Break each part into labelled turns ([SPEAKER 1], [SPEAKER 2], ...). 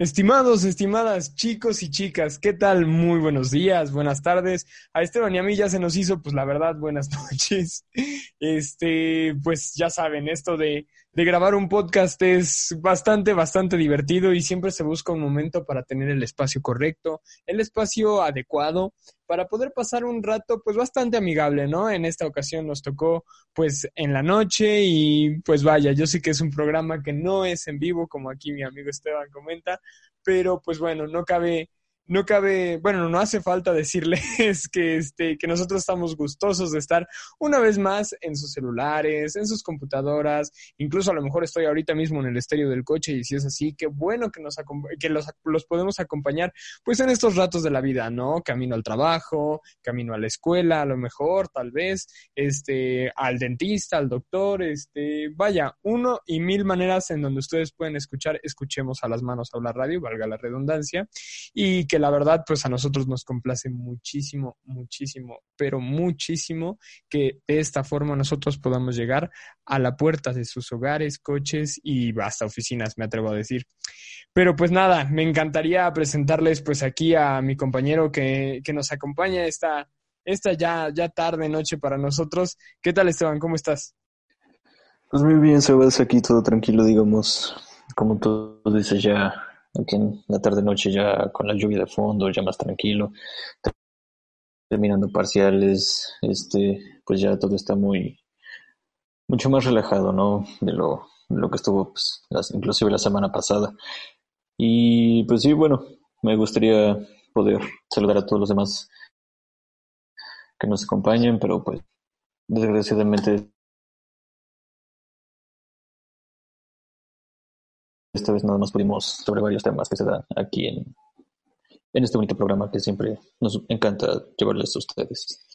[SPEAKER 1] Estimados, estimadas chicos y chicas, ¿qué tal? Muy buenos días, buenas tardes. A Esteban y a mí ya se nos hizo, pues la verdad, buenas noches. Este, pues ya saben, esto de, de grabar un podcast es bastante, bastante divertido y siempre se busca un momento para tener el espacio correcto, el espacio adecuado para poder pasar un rato pues bastante amigable, ¿no? En esta ocasión nos tocó pues en la noche y pues vaya, yo sé que es un programa que no es en vivo como aquí mi amigo Esteban comenta, pero pues bueno, no cabe no cabe, bueno, no hace falta decirles que, este, que nosotros estamos gustosos de estar una vez más en sus celulares, en sus computadoras, incluso a lo mejor estoy ahorita mismo en el estéreo del coche y si es así, qué bueno que, nos que los, los podemos acompañar pues en estos ratos de la vida, ¿no? Camino al trabajo, camino a la escuela, a lo mejor, tal vez, este, al dentista, al doctor, este, vaya, uno y mil maneras en donde ustedes pueden escuchar, escuchemos a las manos hablar radio, valga la redundancia, y que la verdad, pues a nosotros nos complace muchísimo, muchísimo, pero muchísimo que de esta forma nosotros podamos llegar a la puerta de sus hogares, coches y hasta oficinas, me atrevo a decir. Pero pues nada, me encantaría presentarles pues aquí a mi compañero que, que nos acompaña esta, esta ya, ya tarde, noche para nosotros. ¿Qué tal Esteban? ¿Cómo estás?
[SPEAKER 2] Pues muy bien, Sebas, aquí todo tranquilo, digamos, como tú dices ya aquí en la tarde-noche ya con la lluvia de fondo, ya más tranquilo, terminando parciales, este, pues ya todo está muy, mucho más relajado, ¿no? De lo, lo que estuvo, pues, inclusive la semana pasada. Y pues sí, bueno, me gustaría poder saludar a todos los demás que nos acompañen, pero pues desgraciadamente esta vez nada más pudimos sobre varios temas que se dan aquí en, en este bonito programa que siempre nos encanta llevarles a ustedes.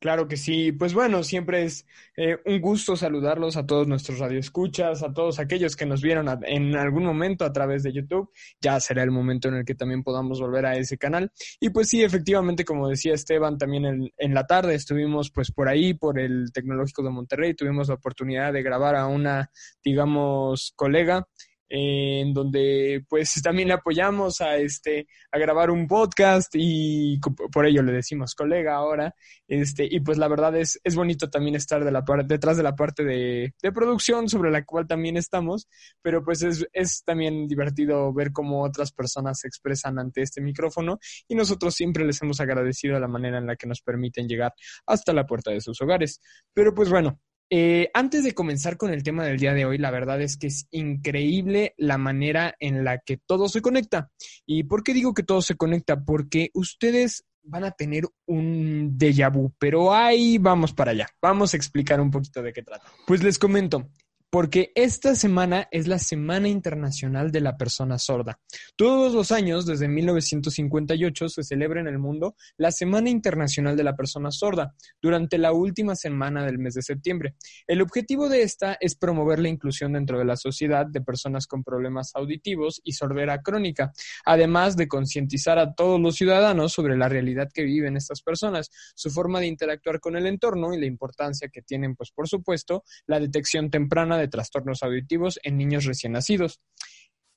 [SPEAKER 1] Claro que sí. Pues bueno, siempre es eh, un gusto saludarlos a todos nuestros radioescuchas, a todos aquellos que nos vieron en algún momento a través de YouTube. Ya será el momento en el que también podamos volver a ese canal. Y pues sí, efectivamente, como decía Esteban, también en, en la tarde estuvimos pues por ahí, por el Tecnológico de Monterrey, tuvimos la oportunidad de grabar a una, digamos, colega en donde pues también le apoyamos a este a grabar un podcast y por ello le decimos colega ahora este y pues la verdad es, es bonito también estar de la detrás de la parte de, de, producción sobre la cual también estamos pero pues es, es también divertido ver cómo otras personas se expresan ante este micrófono y nosotros siempre les hemos agradecido la manera en la que nos permiten llegar hasta la puerta de sus hogares. Pero pues bueno eh, antes de comenzar con el tema del día de hoy, la verdad es que es increíble la manera en la que todo se conecta. ¿Y por qué digo que todo se conecta? Porque ustedes van a tener un déjà vu, pero ahí vamos para allá. Vamos a explicar un poquito de qué trata. Pues les comento, porque esta semana es la Semana Internacional de la Persona Sorda. Todos los años, desde 1958, se celebra en el mundo la Semana Internacional de la Persona Sorda, durante la última semana del mes de septiembre. El objetivo de esta es promover la inclusión dentro de la sociedad de personas con problemas auditivos y sordera crónica, además de concientizar a todos los ciudadanos sobre la realidad que viven estas personas, su forma de interactuar con el entorno y la importancia que tienen, pues por supuesto, la detección temprana de trastornos auditivos en niños recién nacidos.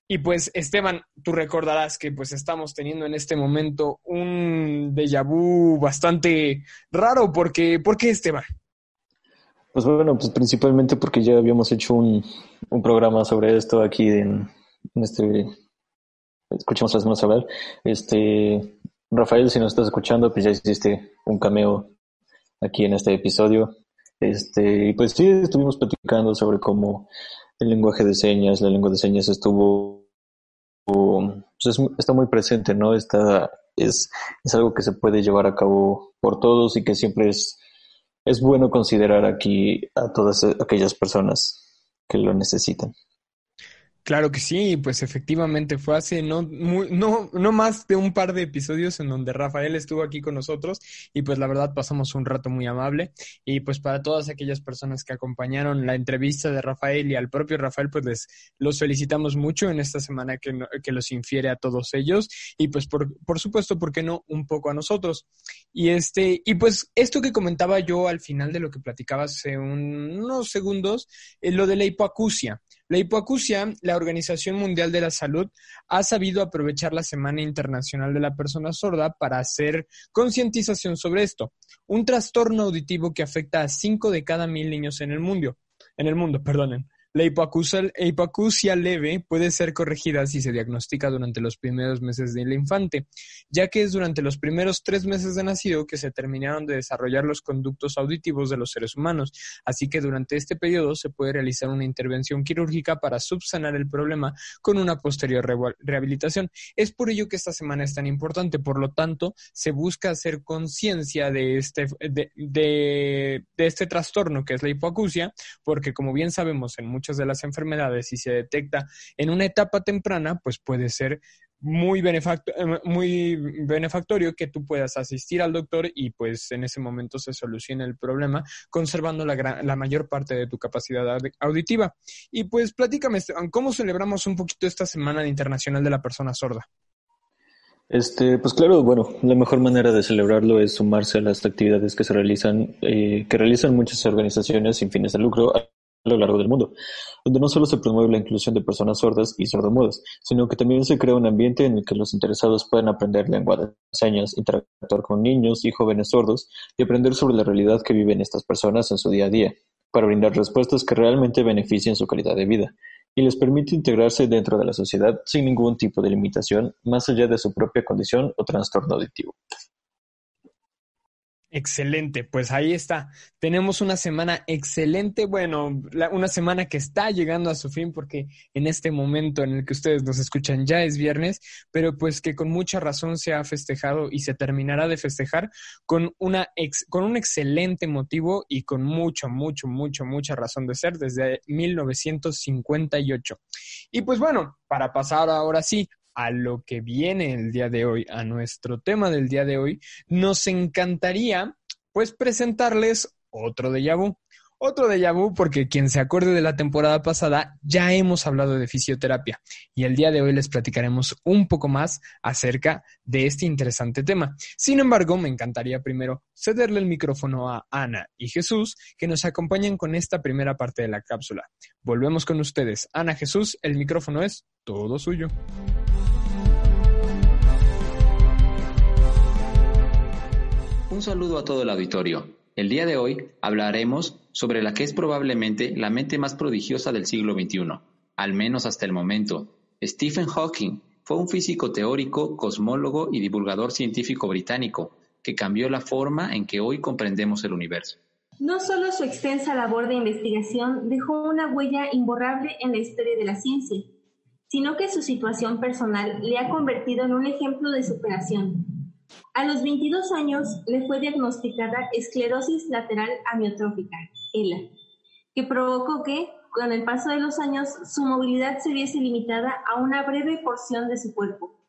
[SPEAKER 1] Y pues, Esteban, tú recordarás que pues estamos teniendo en este momento un déjà vu bastante raro, porque, ¿por qué, Esteban?
[SPEAKER 2] Pues bueno, pues principalmente porque ya habíamos hecho un, programa sobre esto aquí en, este, escuchamos las manos hablar. Este, Rafael, si nos estás escuchando, pues ya hiciste un cameo aquí en este episodio. Este, y pues sí, estuvimos platicando sobre cómo el lenguaje de señas, la lengua de señas estuvo, pues está muy presente, ¿no? Está, es, es algo que se puede llevar a cabo por todos y que siempre es, es bueno considerar aquí a todas aquellas personas que lo necesitan.
[SPEAKER 1] Claro que sí, pues efectivamente fue hace no, no, no más de un par de episodios en donde Rafael estuvo aquí con nosotros y pues la verdad pasamos un rato muy amable y pues para todas aquellas personas que acompañaron la entrevista de Rafael y al propio Rafael pues les los felicitamos mucho en esta semana que, que los infiere a todos ellos y pues por, por supuesto, ¿por qué no? Un poco a nosotros. Y este, y pues esto que comentaba yo al final de lo que platicaba hace unos segundos, eh, lo de la hipoacusia. La hipoacusia, la Organización Mundial de la Salud ha sabido aprovechar la Semana Internacional de la Persona Sorda para hacer concientización sobre esto, un trastorno auditivo que afecta a 5 de cada mil niños en el mundo. En el mundo, perdonen. La hipoacusia, leve puede ser corregida si se diagnostica durante los primeros meses del infante, ya que es durante los primeros tres meses de nacido que se terminaron de desarrollar los conductos auditivos de los seres humanos, así que durante este periodo se puede realizar una intervención quirúrgica para subsanar el problema con una posterior rehabilitación. Es por ello que esta semana es tan importante, por lo tanto, se busca hacer conciencia de este, de, de este trastorno que es la hipoacusia, porque como bien sabemos en muchos muchas de las enfermedades y se detecta en una etapa temprana, pues puede ser muy, eh, muy benefactorio que tú puedas asistir al doctor y pues en ese momento se solucione el problema conservando la, la mayor parte de tu capacidad auditiva. Y pues platícame, ¿cómo celebramos un poquito esta Semana Internacional de la Persona Sorda?
[SPEAKER 2] Este, pues claro, bueno, la mejor manera de celebrarlo es sumarse a las actividades que se realizan, eh, que realizan muchas organizaciones sin fines de lucro lo largo del mundo, donde no solo se promueve la inclusión de personas sordas y sordomudas, sino que también se crea un ambiente en el que los interesados puedan aprender lengua de señas, interactuar con niños y jóvenes sordos y aprender sobre la realidad que viven estas personas en su día a día, para brindar respuestas que realmente beneficien su calidad de vida y les permite integrarse dentro de la sociedad sin ningún tipo de limitación más allá de su propia condición o trastorno auditivo.
[SPEAKER 1] Excelente, pues ahí está. Tenemos una semana excelente, bueno, una semana que está llegando a su fin porque en este momento en el que ustedes nos escuchan ya es viernes, pero pues que con mucha razón se ha festejado y se terminará de festejar con, una con un excelente motivo y con mucho, mucho, mucho, mucha razón de ser desde 1958. Y pues bueno, para pasar ahora sí a lo que viene el día de hoy, a nuestro tema del día de hoy, nos encantaría pues presentarles otro de vu. Otro de vu porque quien se acuerde de la temporada pasada ya hemos hablado de fisioterapia y el día de hoy les platicaremos un poco más acerca de este interesante tema. Sin embargo, me encantaría primero cederle el micrófono a Ana y Jesús que nos acompañen con esta primera parte de la cápsula. Volvemos con ustedes. Ana Jesús, el micrófono es todo suyo.
[SPEAKER 3] Un saludo a todo el auditorio. El día de hoy hablaremos sobre la que es probablemente la mente más prodigiosa del siglo XXI, al menos hasta el momento. Stephen Hawking fue un físico teórico, cosmólogo y divulgador científico británico que cambió la forma en que hoy comprendemos el universo.
[SPEAKER 4] No solo su extensa labor de investigación dejó una huella imborrable en la historia de la ciencia, sino que su situación personal le ha convertido en un ejemplo de superación, a los 22 años le fue diagnosticada esclerosis lateral amiotrófica, ELA, que provocó que, con el paso de los años, su movilidad se viese limitada a una breve porción de su cuerpo.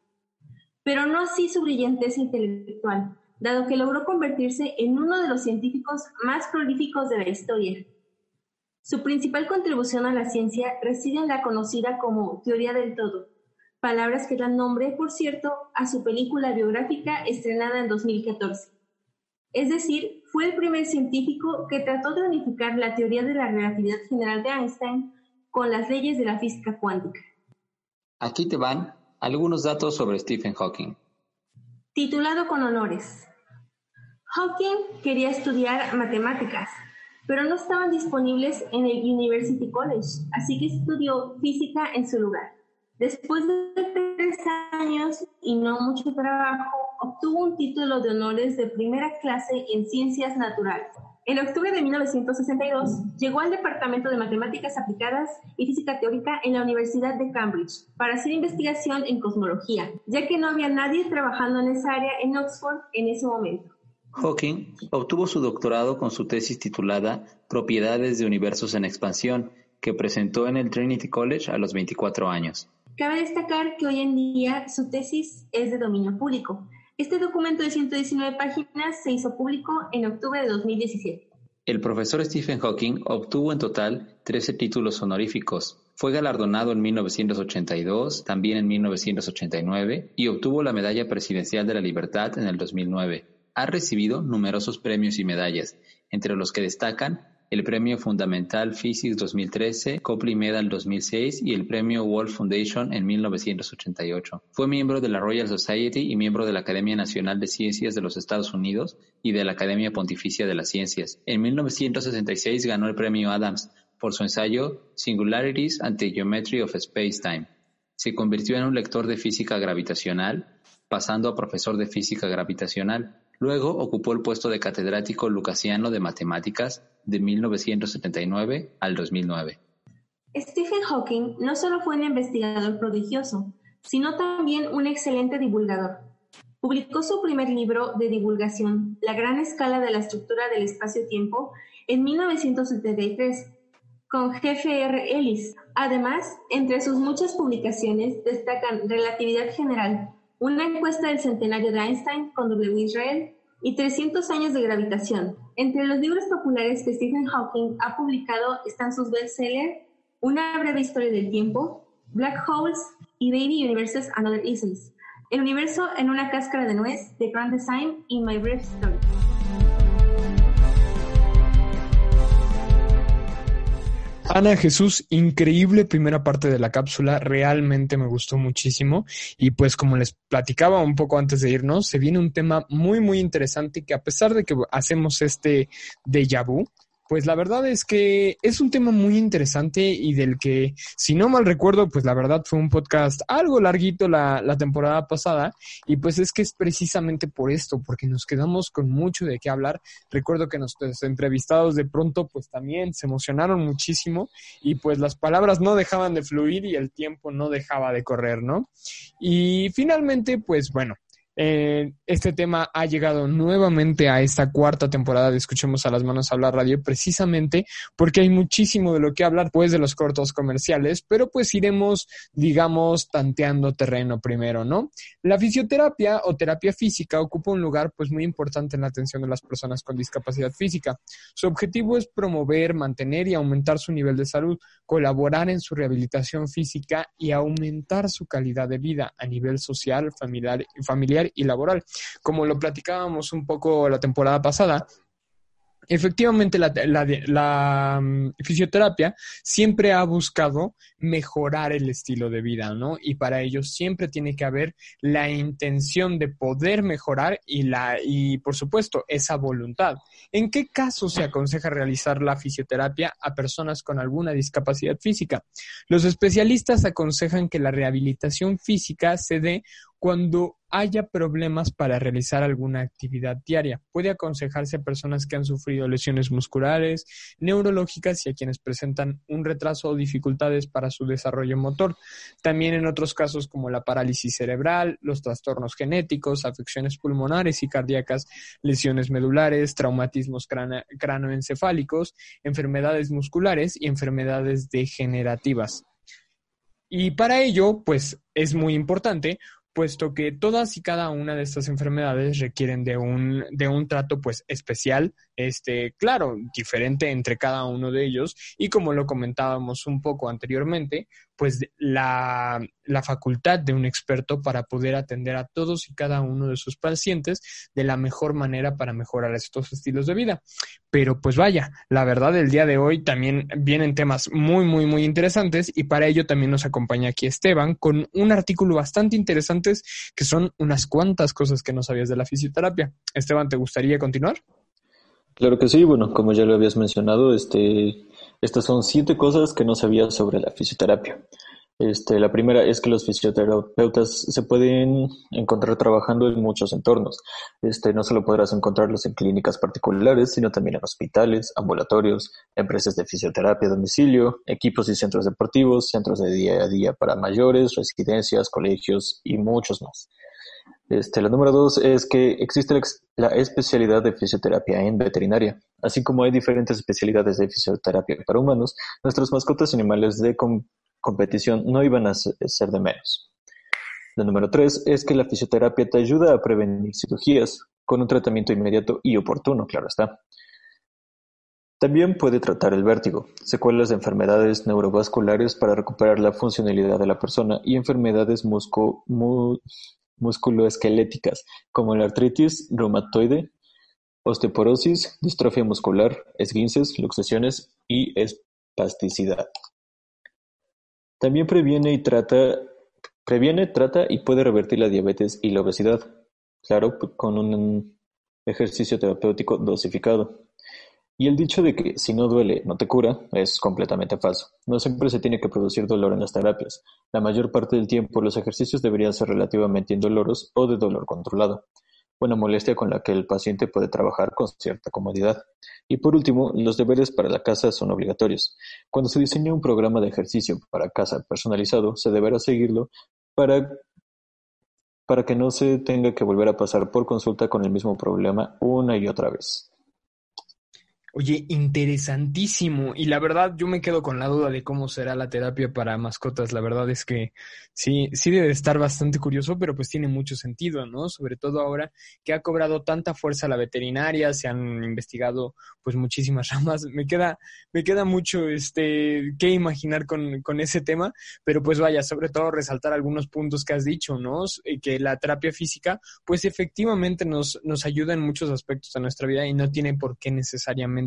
[SPEAKER 4] Pero no así su brillantez intelectual, dado que logró convertirse en uno de los científicos más prolíficos de la historia. Su principal contribución a la ciencia reside en la conocida como teoría del todo, palabras que dan nombre, por cierto, a su película biográfica estrenada en 2014. Es decir, fue el primer científico que trató de unificar la teoría de la relatividad general de Einstein con las leyes de la física cuántica.
[SPEAKER 3] Aquí te van algunos datos sobre Stephen Hawking.
[SPEAKER 4] Titulado con honores. Hawking quería estudiar matemáticas, pero no estaban disponibles en el University College, así que estudió física en su lugar. Después de tres años y no mucho trabajo, obtuvo un título de honores de primera clase en ciencias naturales. En octubre de 1962 llegó al Departamento de Matemáticas Aplicadas y Física Teórica en la Universidad de Cambridge para hacer investigación en cosmología, ya que no había nadie trabajando en esa área en Oxford en ese momento.
[SPEAKER 3] Hawking obtuvo su doctorado con su tesis titulada Propiedades de universos en expansión, que presentó en el Trinity College a los 24 años.
[SPEAKER 4] Cabe destacar que hoy en día su tesis es de dominio público. Este documento de 119 páginas se hizo público en octubre de 2017.
[SPEAKER 3] El profesor Stephen Hawking obtuvo en total 13 títulos honoríficos. Fue galardonado en 1982, también en 1989 y obtuvo la Medalla Presidencial de la Libertad en el 2009. Ha recibido numerosos premios y medallas, entre los que destacan el Premio Fundamental Physics 2013, Copley Medal 2006 y el Premio Wolf Foundation en 1988. Fue miembro de la Royal Society y miembro de la Academia Nacional de Ciencias de los Estados Unidos y de la Academia Pontificia de las Ciencias. En 1966 ganó el Premio Adams por su ensayo Singularities and the Geometry of Space-Time. Se convirtió en un lector de física gravitacional, pasando a profesor de física gravitacional. Luego ocupó el puesto de catedrático lucasiano de matemáticas de 1979 al 2009.
[SPEAKER 4] Stephen Hawking no solo fue un investigador prodigioso, sino también un excelente divulgador. Publicó su primer libro de divulgación, La gran escala de la estructura del espacio-tiempo, en 1973, con G.F.R. Ellis. Además, entre sus muchas publicaciones destacan Relatividad General, una encuesta del centenario de Einstein con W. Israel y 300 años de gravitación. Entre los libros populares que Stephen Hawking ha publicado están sus bestsellers Una breve historia del tiempo, Black Holes y Baby Universes and Other Isms. El universo en una cáscara de nuez, The Grand Design y My Brief Story.
[SPEAKER 1] Ana Jesús, increíble primera parte de la cápsula, realmente me gustó muchísimo. Y pues como les platicaba un poco antes de irnos, se viene un tema muy muy interesante que a pesar de que hacemos este déjà vu, pues la verdad es que es un tema muy interesante y del que, si no mal recuerdo, pues la verdad fue un podcast algo larguito la, la, temporada pasada y pues es que es precisamente por esto, porque nos quedamos con mucho de qué hablar. Recuerdo que nuestros entrevistados de pronto pues también se emocionaron muchísimo y pues las palabras no dejaban de fluir y el tiempo no dejaba de correr, ¿no? Y finalmente, pues bueno, eh, este tema ha llegado nuevamente a esta cuarta temporada de Escuchemos a las Manos Hablar Radio, precisamente porque hay muchísimo de lo que hablar pues de los cortos comerciales, pero pues iremos, digamos, tanteando terreno primero, ¿no? La fisioterapia o terapia física ocupa un lugar pues muy importante en la atención de las personas con discapacidad física. Su objetivo es promover, mantener y aumentar su nivel de salud, colaborar en su rehabilitación física y aumentar su calidad de vida a nivel social, familiar, familiar y laboral. Como lo platicábamos un poco la temporada pasada, Efectivamente, la, mm, fisioterapia siempre ha buscado mejorar el estilo de vida, ¿no? Y para ello siempre tiene que haber la intención de poder mejorar y, la, y por supuesto, esa voluntad. ¿En qué caso se aconseja realizar la fisioterapia a personas con alguna discapacidad física? Los especialistas aconsejan que la rehabilitación física se dé cuando haya problemas para realizar alguna actividad diaria. Puede aconsejarse a personas que han sufrido lesiones musculares, neurológicas y a quienes presentan un retraso o dificultades para su desarrollo motor. También en otros casos como la parálisis cerebral, los trastornos genéticos, afecciones pulmonares y cardíacas, lesiones medulares, traumatismos cranoencefálicos, enfermedades musculares y enfermedades degenerativas. Y para ello, pues es muy importante puesto que todas y cada una de estas enfermedades requieren de un, de un trato pues especial, este, claro, diferente entre cada uno de ellos. Y como lo comentábamos un poco anteriormente, pues la, la facultad de un experto para poder atender a todos y cada uno de sus pacientes de la mejor manera para mejorar estos estilos de vida. Pero pues vaya, la verdad el día de hoy también vienen temas muy, muy, muy interesantes y para ello también nos acompaña aquí Esteban con un artículo bastante interesante que son unas cuantas cosas que no sabías de la fisioterapia. Esteban, ¿te gustaría continuar?
[SPEAKER 2] Claro que sí, bueno, como ya lo habías mencionado, este, estas son siete cosas que no sabías sobre la fisioterapia. Este, la primera es que los fisioterapeutas se pueden encontrar trabajando en muchos entornos. Este, no solo podrás encontrarlos en clínicas particulares, sino también en hospitales, ambulatorios, empresas de fisioterapia a domicilio, equipos y centros deportivos, centros de día a día para mayores, residencias, colegios y muchos más. Este, la número dos es que existe la especialidad de fisioterapia en veterinaria. Así como hay diferentes especialidades de fisioterapia para humanos, nuestros mascotas animales de competición no iban a ser de menos. La número tres es que la fisioterapia te ayuda a prevenir cirugías con un tratamiento inmediato y oportuno, claro está. También puede tratar el vértigo, secuelas de enfermedades neurovasculares para recuperar la funcionalidad de la persona y enfermedades musculoesqueléticas como la artritis reumatoide, osteoporosis, distrofia muscular, esguinces, luxaciones y espasticidad. También previene y trata, previene, trata y puede revertir la diabetes y la obesidad, claro, con un ejercicio terapéutico dosificado. Y el dicho de que si no duele, no te cura, es completamente falso. No siempre se tiene que producir dolor en las terapias. La mayor parte del tiempo los ejercicios deberían ser relativamente indoloros o de dolor controlado, una molestia con la que el paciente puede trabajar con cierta comodidad. Y por último, los deberes para la casa son obligatorios. Cuando se diseña un programa de ejercicio para casa personalizado, se deberá seguirlo para para que no se tenga que volver a pasar por consulta con el mismo problema una y otra vez.
[SPEAKER 1] Oye, interesantísimo. Y la verdad, yo me quedo con la duda de cómo será la terapia para mascotas. La verdad es que sí, sí debe estar bastante curioso, pero pues tiene mucho sentido, ¿no? Sobre todo ahora que ha cobrado tanta fuerza la veterinaria, se han investigado pues muchísimas ramas. Me queda, me queda mucho este que imaginar con, con ese tema, pero pues vaya, sobre todo resaltar algunos puntos que has dicho, ¿no? Que la terapia física, pues efectivamente nos, nos ayuda en muchos aspectos de nuestra vida y no tiene por qué necesariamente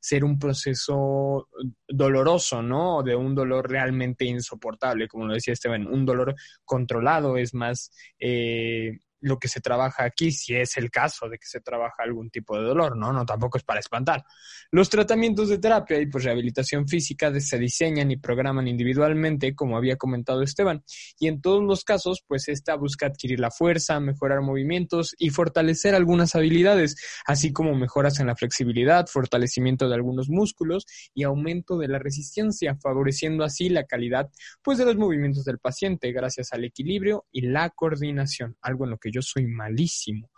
[SPEAKER 1] ser un proceso doloroso, ¿no? De un dolor realmente insoportable, como lo decía Esteban, un dolor controlado es más eh, lo que se trabaja aquí, si es el caso de que se trabaja algún tipo de dolor, ¿no? No tampoco es para espantar. Los tratamientos de terapia y pues rehabilitación física se diseñan y programan individualmente, como había comentado Esteban, y en todos los casos, pues esta busca adquirir la fuerza, mejorar movimientos y fortalecer algunas habilidades, así como mejoras en la flexibilidad, fortalecimiento de algunos músculos y aumento de la resistencia, favoreciendo así la calidad pues de los movimientos del paciente gracias al equilibrio y la coordinación, algo en lo que yo soy malísimo.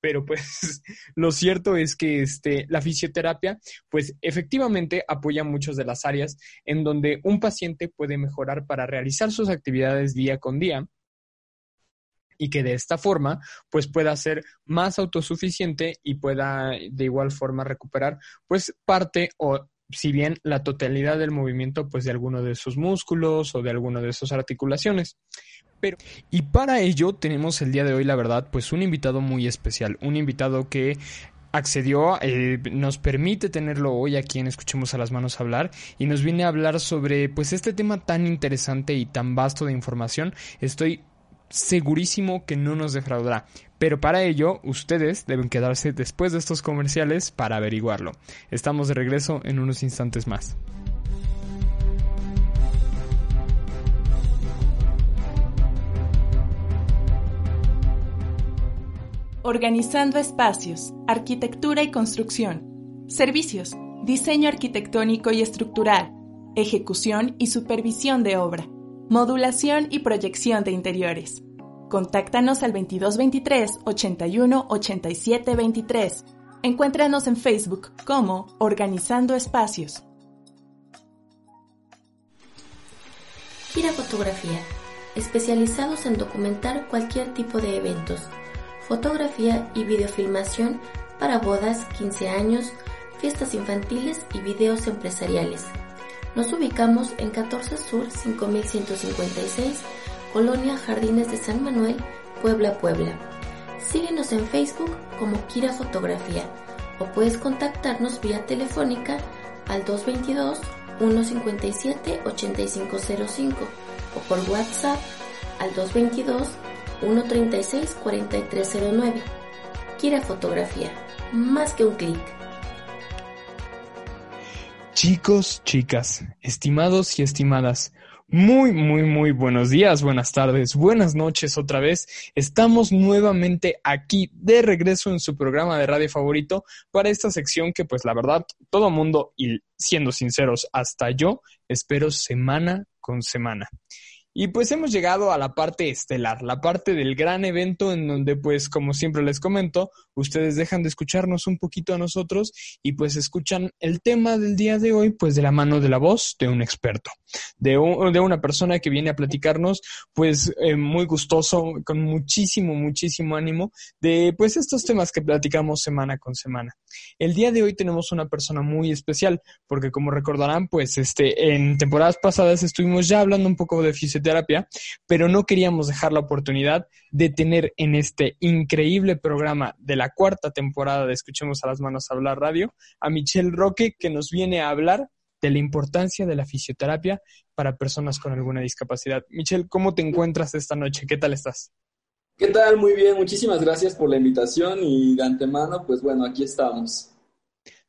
[SPEAKER 1] Pero pues lo cierto es que este, la fisioterapia pues efectivamente apoya muchas de las áreas en donde un paciente puede mejorar para realizar sus actividades día con día y que de esta forma pues pueda ser más autosuficiente y pueda de igual forma recuperar pues parte o si bien la totalidad del movimiento pues de alguno de sus músculos o de alguna de sus articulaciones. Pero, y para ello tenemos el día de hoy, la verdad, pues un invitado muy especial, un invitado que accedió, eh, nos permite tenerlo hoy aquí en Escuchemos a las Manos hablar y nos viene a hablar sobre pues este tema tan interesante y tan vasto de información. Estoy segurísimo que no nos defraudará. Pero para ello, ustedes deben quedarse después de estos comerciales para averiguarlo. Estamos de regreso en unos instantes más.
[SPEAKER 5] Organizando espacios, arquitectura y construcción. Servicios, diseño arquitectónico y estructural, ejecución y supervisión de obra, modulación y proyección de interiores. Contáctanos al 2223 81 87 23. Encuéntranos en Facebook como Organizando Espacios.
[SPEAKER 6] Gira Fotografía, especializados en documentar cualquier tipo de eventos, fotografía y videofilmación para bodas, 15 años, fiestas infantiles y videos empresariales. Nos ubicamos en 14 Sur 5156 Colonia Jardines de San Manuel, Puebla, Puebla. Síguenos en Facebook como Kira Fotografía o puedes contactarnos vía telefónica al 222-157-8505 o por WhatsApp al 222-136-4309. Kira Fotografía, más que un clic.
[SPEAKER 1] Chicos, chicas, estimados y estimadas, muy, muy, muy buenos días, buenas tardes, buenas noches otra vez. Estamos nuevamente aquí de regreso en su programa de radio favorito para esta sección que pues la verdad todo mundo y siendo sinceros hasta yo espero semana con semana. Y pues hemos llegado a la parte estelar, la parte del gran evento en donde pues como siempre les comento, ustedes dejan de escucharnos un poquito a nosotros y pues escuchan el tema del día de hoy pues de la mano de la voz de un experto, de, de una persona que viene a platicarnos pues eh, muy gustoso, con muchísimo, muchísimo ánimo de pues estos temas que platicamos semana con semana. El día de hoy tenemos una persona muy especial porque como recordarán pues este en temporadas pasadas estuvimos ya hablando un poco de fisioterapia fisioterapia, pero no queríamos dejar la oportunidad de tener en este increíble programa de la cuarta temporada de Escuchemos a las Manos Hablar Radio a Michelle Roque, que nos viene a hablar de la importancia de la fisioterapia para personas con alguna discapacidad. Michelle, ¿cómo te encuentras esta noche? ¿Qué tal estás?
[SPEAKER 7] ¿Qué tal? Muy bien, muchísimas gracias por la invitación y de antemano, pues bueno, aquí estamos.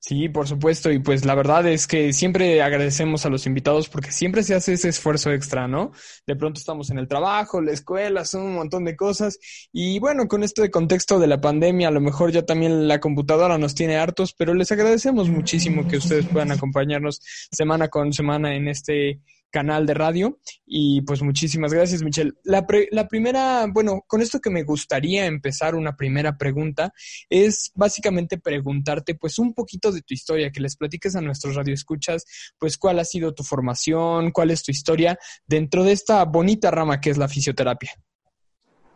[SPEAKER 1] Sí, por supuesto. Y pues la verdad es que siempre agradecemos a los invitados porque siempre se hace ese esfuerzo extra, ¿no? De pronto estamos en el trabajo, la escuela, son un montón de cosas. Y bueno, con esto de contexto de la pandemia, a lo mejor ya también la computadora nos tiene hartos, pero les agradecemos muchísimo que ustedes puedan acompañarnos semana con semana en este canal de radio. Y pues muchísimas gracias, Michelle. La, la primera, bueno, con esto que me gustaría empezar una primera pregunta es básicamente preguntarte pues un poquito de tu historia, que les platiques a nuestros radioescuchas, pues cuál ha sido tu formación, cuál es tu historia dentro de esta bonita rama que es la fisioterapia.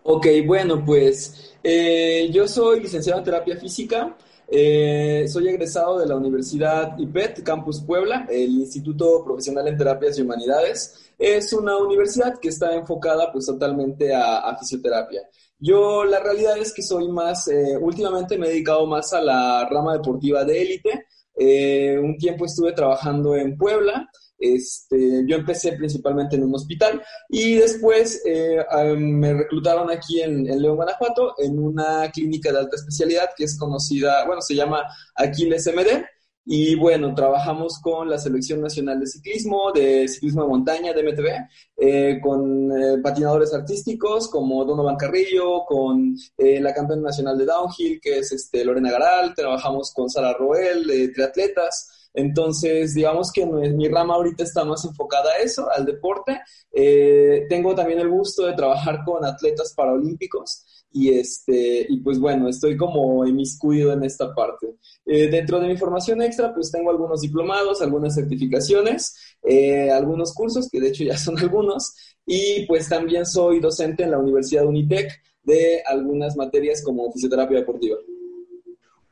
[SPEAKER 7] Ok, bueno, pues eh, yo soy licenciado en terapia física. Eh, soy egresado de la Universidad IPET, Campus Puebla, el Instituto Profesional en Terapias y Humanidades. Es una universidad que está enfocada pues totalmente a, fisioterapia. Yo la realidad es que soy más, eh, últimamente me he dedicado más a la rama deportiva de élite. Eh, un tiempo estuve trabajando en Puebla este, yo empecé principalmente en un hospital y después eh, me reclutaron aquí en, León, Guanajuato, en una clínica de alta especialidad que es conocida, bueno, se llama Aquiles MD. Y bueno, trabajamos con la Selección Nacional de Ciclismo, de Ciclismo de Montaña, de MTV, eh, con eh, patinadores artísticos como Donovan Carrillo, con la campeona nacional de Downhill, que es este, Lorena Garal, trabajamos con Sara Roel, de triatletas. Entonces, digamos que mi rama ahorita está más enfocada a eso, al deporte. Eh, tengo también el gusto de trabajar con atletas paralímpicos y, este, y pues bueno, estoy como inmiscuido en esta parte. Eh, dentro de mi formación extra, pues tengo algunos diplomados, algunas certificaciones, eh, algunos cursos, que de hecho ya son algunos, y pues también soy docente en la Universidad Unitec de algunas materias como fisioterapia deportiva.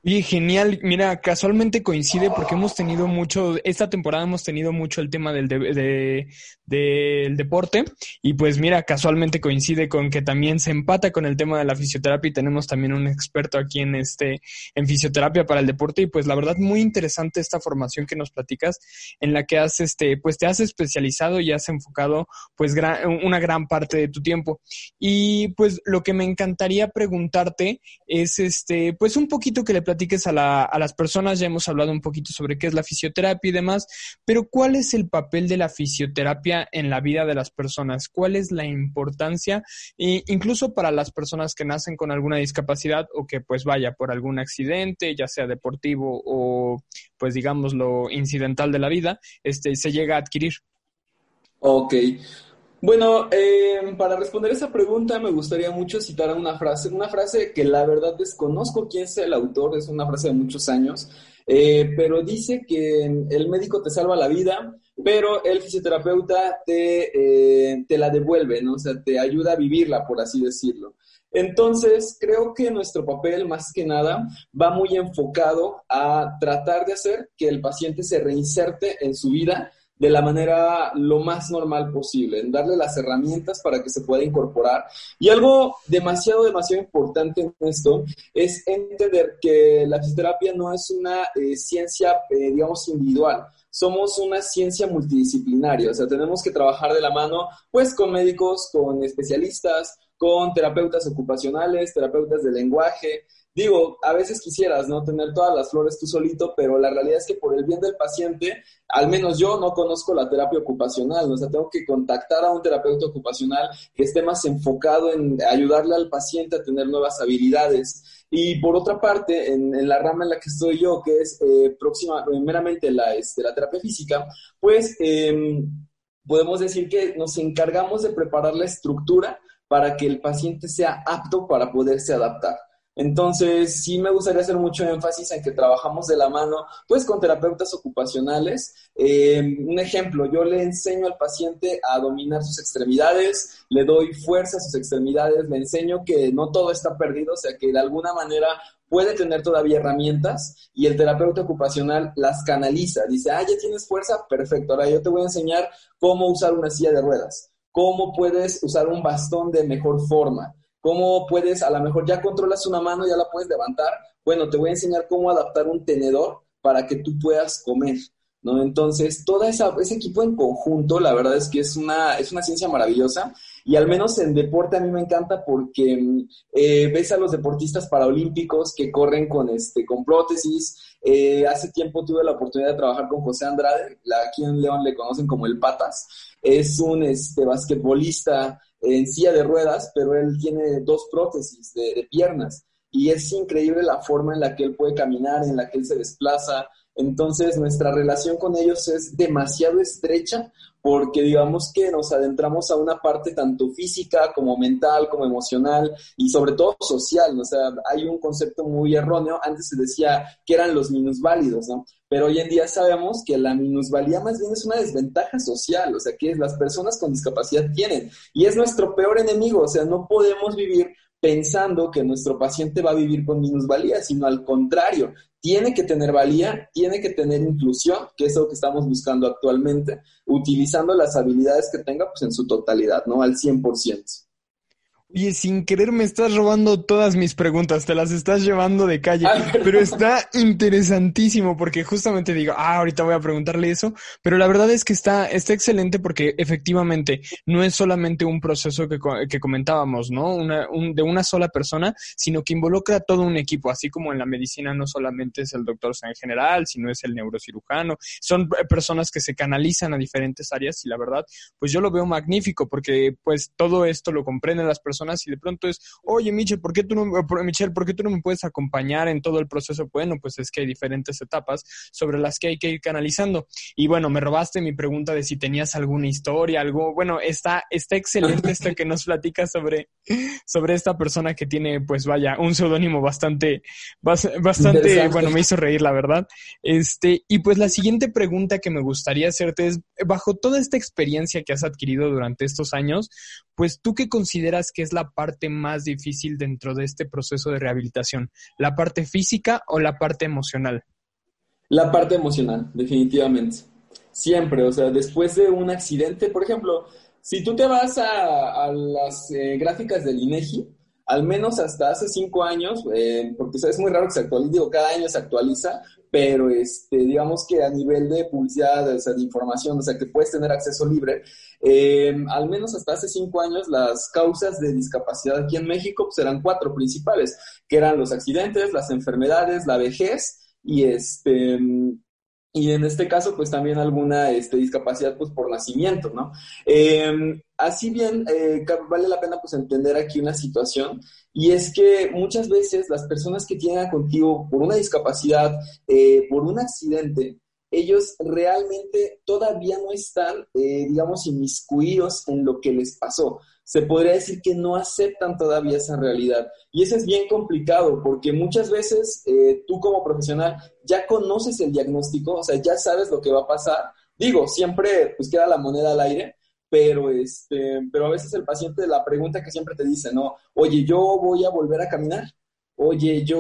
[SPEAKER 1] Y genial. Mira, casualmente coincide porque hemos tenido mucho, esta temporada hemos tenido mucho el tema del, de, del deporte y pues mira, casualmente coincide con que también se empata con el tema de la fisioterapia y tenemos también un experto aquí en este, en fisioterapia para el deporte y pues la verdad muy interesante esta formación que nos platicas en la que has, este, pues te has especializado y has enfocado pues una gran parte de tu tiempo. Y pues lo que me encantaría preguntarte es este, pues un poquito que le platiques a, la, a las personas, ya hemos hablado un poquito sobre qué es la fisioterapia y demás, pero ¿cuál es el papel de la fisioterapia en la vida de las personas? ¿Cuál es la importancia, e incluso para las personas que nacen con alguna discapacidad o que pues vaya por algún accidente, ya sea deportivo o pues digamos lo incidental de la vida, este, se llega a adquirir?
[SPEAKER 7] Ok, bueno, eh, para responder esa pregunta me gustaría mucho citar una frase, una frase que la verdad desconozco quién es el autor, es una frase de muchos años, eh, pero dice que el médico te salva la vida, pero el fisioterapeuta te, eh, te la devuelve, ¿no? O sea, te ayuda a vivirla, por así decirlo. Entonces, creo que nuestro papel, más que nada, va muy enfocado a tratar de hacer que el paciente se reinserte en su vida de la manera lo más normal posible, en darle las herramientas para que se pueda incorporar. Y algo demasiado, demasiado importante en esto es entender que la fisioterapia no es una eh, ciencia, eh, digamos, individual somos una ciencia multidisciplinaria, o sea, tenemos que trabajar de la mano, pues, con médicos, con especialistas, con terapeutas ocupacionales, terapeutas de lenguaje, digo, a veces quisieras, ¿no? Tener todas las flores tú solito, pero la realidad es que por el bien del paciente, al menos yo no conozco la terapia ocupacional, ¿no? o sea, tengo que contactar a un terapeuta ocupacional que esté más enfocado en ayudarle al paciente a tener nuevas habilidades. Y por otra parte, en, la rama en la que estoy yo, que es eh, próxima, meramente la, este, la terapia física, pues em, podemos decir que nos encargamos de preparar la estructura para que el paciente sea apto para poderse adaptar. Entonces, sí me gustaría hacer mucho énfasis en que trabajamos de la mano, pues, con terapeutas ocupacionales. Eh, un ejemplo, yo le enseño al paciente a dominar sus extremidades, le doy fuerza a sus extremidades, le enseño que no todo está perdido, o sea, que de alguna manera puede tener todavía herramientas y el terapeuta ocupacional las canaliza. Dice, ah, ya tienes fuerza, perfecto, ahora yo te voy a enseñar cómo usar una silla de ruedas cómo puedes usar un bastón de mejor forma, cómo puedes, a lo mejor ya controlas una mano, ya la puedes levantar. Bueno, te voy a enseñar cómo adaptar un tenedor para que tú puedas comer. ¿no? Entonces, todo ese equipo en conjunto, la verdad es que es una, es una ciencia maravillosa y al menos en deporte a mí me encanta porque eh, ves a los deportistas paraolímpicos que corren con, este, con prótesis. Eh, hace tiempo tuve la oportunidad de trabajar con José Andrade, la, aquí en León le conocen como el Patas. Es un este, basquetbolista en silla de ruedas, pero él tiene dos prótesis de, piernas y es increíble la forma en la que él puede caminar, en la que él se desplaza, entonces, nuestra relación con ellos es demasiado estrecha porque digamos que nos adentramos a una parte tanto física como mental, como emocional y sobre todo social. O sea, hay un concepto muy erróneo. Antes se decía que eran los minusválidos, ¿no? Pero hoy en día sabemos que la minusvalía más bien es una desventaja social, o sea, que las personas con discapacidad tienen. Y es nuestro peor enemigo, o sea, no podemos vivir pensando que nuestro paciente va a vivir con minusvalía, sino al contrario, tiene que tener valía, tiene que tener inclusión, que es lo que estamos buscando actualmente, utilizando las habilidades que tenga pues en su totalidad, ¿no? Al 100%.
[SPEAKER 1] Oye, sin querer me estás robando todas mis preguntas, te las estás llevando de calle, pero está interesantísimo porque justamente digo, ah, ahorita voy a preguntarle eso, pero la verdad es que está, está excelente porque efectivamente no es solamente un proceso que, que comentábamos, ¿no? Una, un, de una sola persona, sino que involucra todo un equipo, así como en la medicina no solamente es el doctor en general, sino es el neurocirujano, son personas que se canalizan a diferentes áreas y la verdad, pues yo lo veo magnífico porque pues todo esto lo comprenden las personas y de pronto es, oye Michelle, ¿por qué tú no, Michelle, ¿por qué tú no me puedes acompañar en todo el proceso? Bueno, pues es que hay diferentes etapas sobre las que hay que ir canalizando. Y bueno, me robaste mi pregunta de si tenías alguna historia, algo, bueno, está, está excelente esto que nos platicas sobre, sobre esta persona que tiene, pues vaya, un seudónimo bastante, bastante, bueno, me hizo reír, la verdad. Este, y pues la siguiente pregunta que me gustaría hacerte es, bajo toda esta experiencia que has adquirido durante estos años, pues tú qué consideras que es la parte más difícil dentro de este proceso de rehabilitación? ¿La parte física o la parte emocional?
[SPEAKER 7] La parte emocional, definitivamente. Siempre, o sea, después de un accidente, por ejemplo, si tú te vas a, las eh, gráficas del INEGI, al menos hasta hace cinco años, eh, porque es muy raro que se actualice, digo, cada año se actualiza, pero este, digamos que a nivel de publicidad, o sea, de información, o sea, que puedes tener acceso libre, eh, al menos hasta hace cinco años las causas de discapacidad aquí en México pues, eran cuatro principales, que eran los accidentes, las enfermedades, la vejez y este y en este caso, pues también alguna este, discapacidad pues, por nacimiento, ¿no? Em, así bien, eh, vale la pena pues entender aquí una situación y es que muchas veces las personas que tienen contigo por una discapacidad, eh, por un accidente, ellos realmente todavía no están, eh, digamos, inmiscuidos en lo que les pasó se podría decir que no aceptan todavía esa realidad. Y eso es bien complicado porque muchas veces eh, tú como profesional ya conoces el diagnóstico, o sea, ya sabes lo que va a pasar. Digo, siempre pues queda la moneda al aire, pero, este, pero a veces el paciente, la pregunta que siempre te dice, ¿no? Oye, yo voy a volver a caminar, oye, yo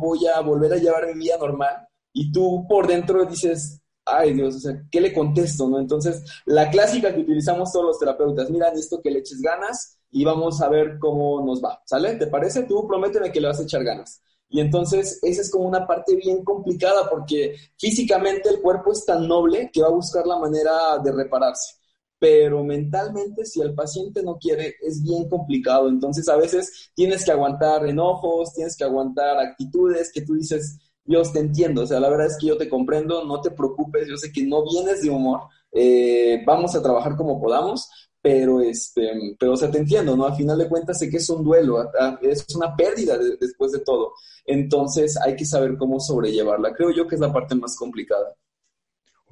[SPEAKER 7] voy a volver a llevar mi vida normal. Y tú por dentro dices, ay Dios, o sea, ¿qué le contesto, no? Entonces, la clásica que utilizamos todos los terapeutas, mira, esto que le eches ganas y vamos a ver cómo nos va, ¿sale? ¿Te parece? Tú prométeme que le vas a echar ganas. Y entonces, esa es como una parte bien complicada porque físicamente el cuerpo es tan noble que va a buscar la manera de repararse. Pero mentalmente, si el paciente no quiere, es bien complicado. Entonces, a veces tienes que aguantar enojos, tienes que aguantar actitudes que tú dices, Dios, te entiendo, o sea, la verdad es que yo te comprendo, no te preocupes, yo sé que no vienes de humor, eh, vamos a trabajar como podamos, pero, este, pero, o sea, te entiendo, ¿no? Al final de cuentas sé que es un duelo, es una pérdida después de todo, entonces hay que saber cómo sobrellevarla, creo yo que es la parte más complicada.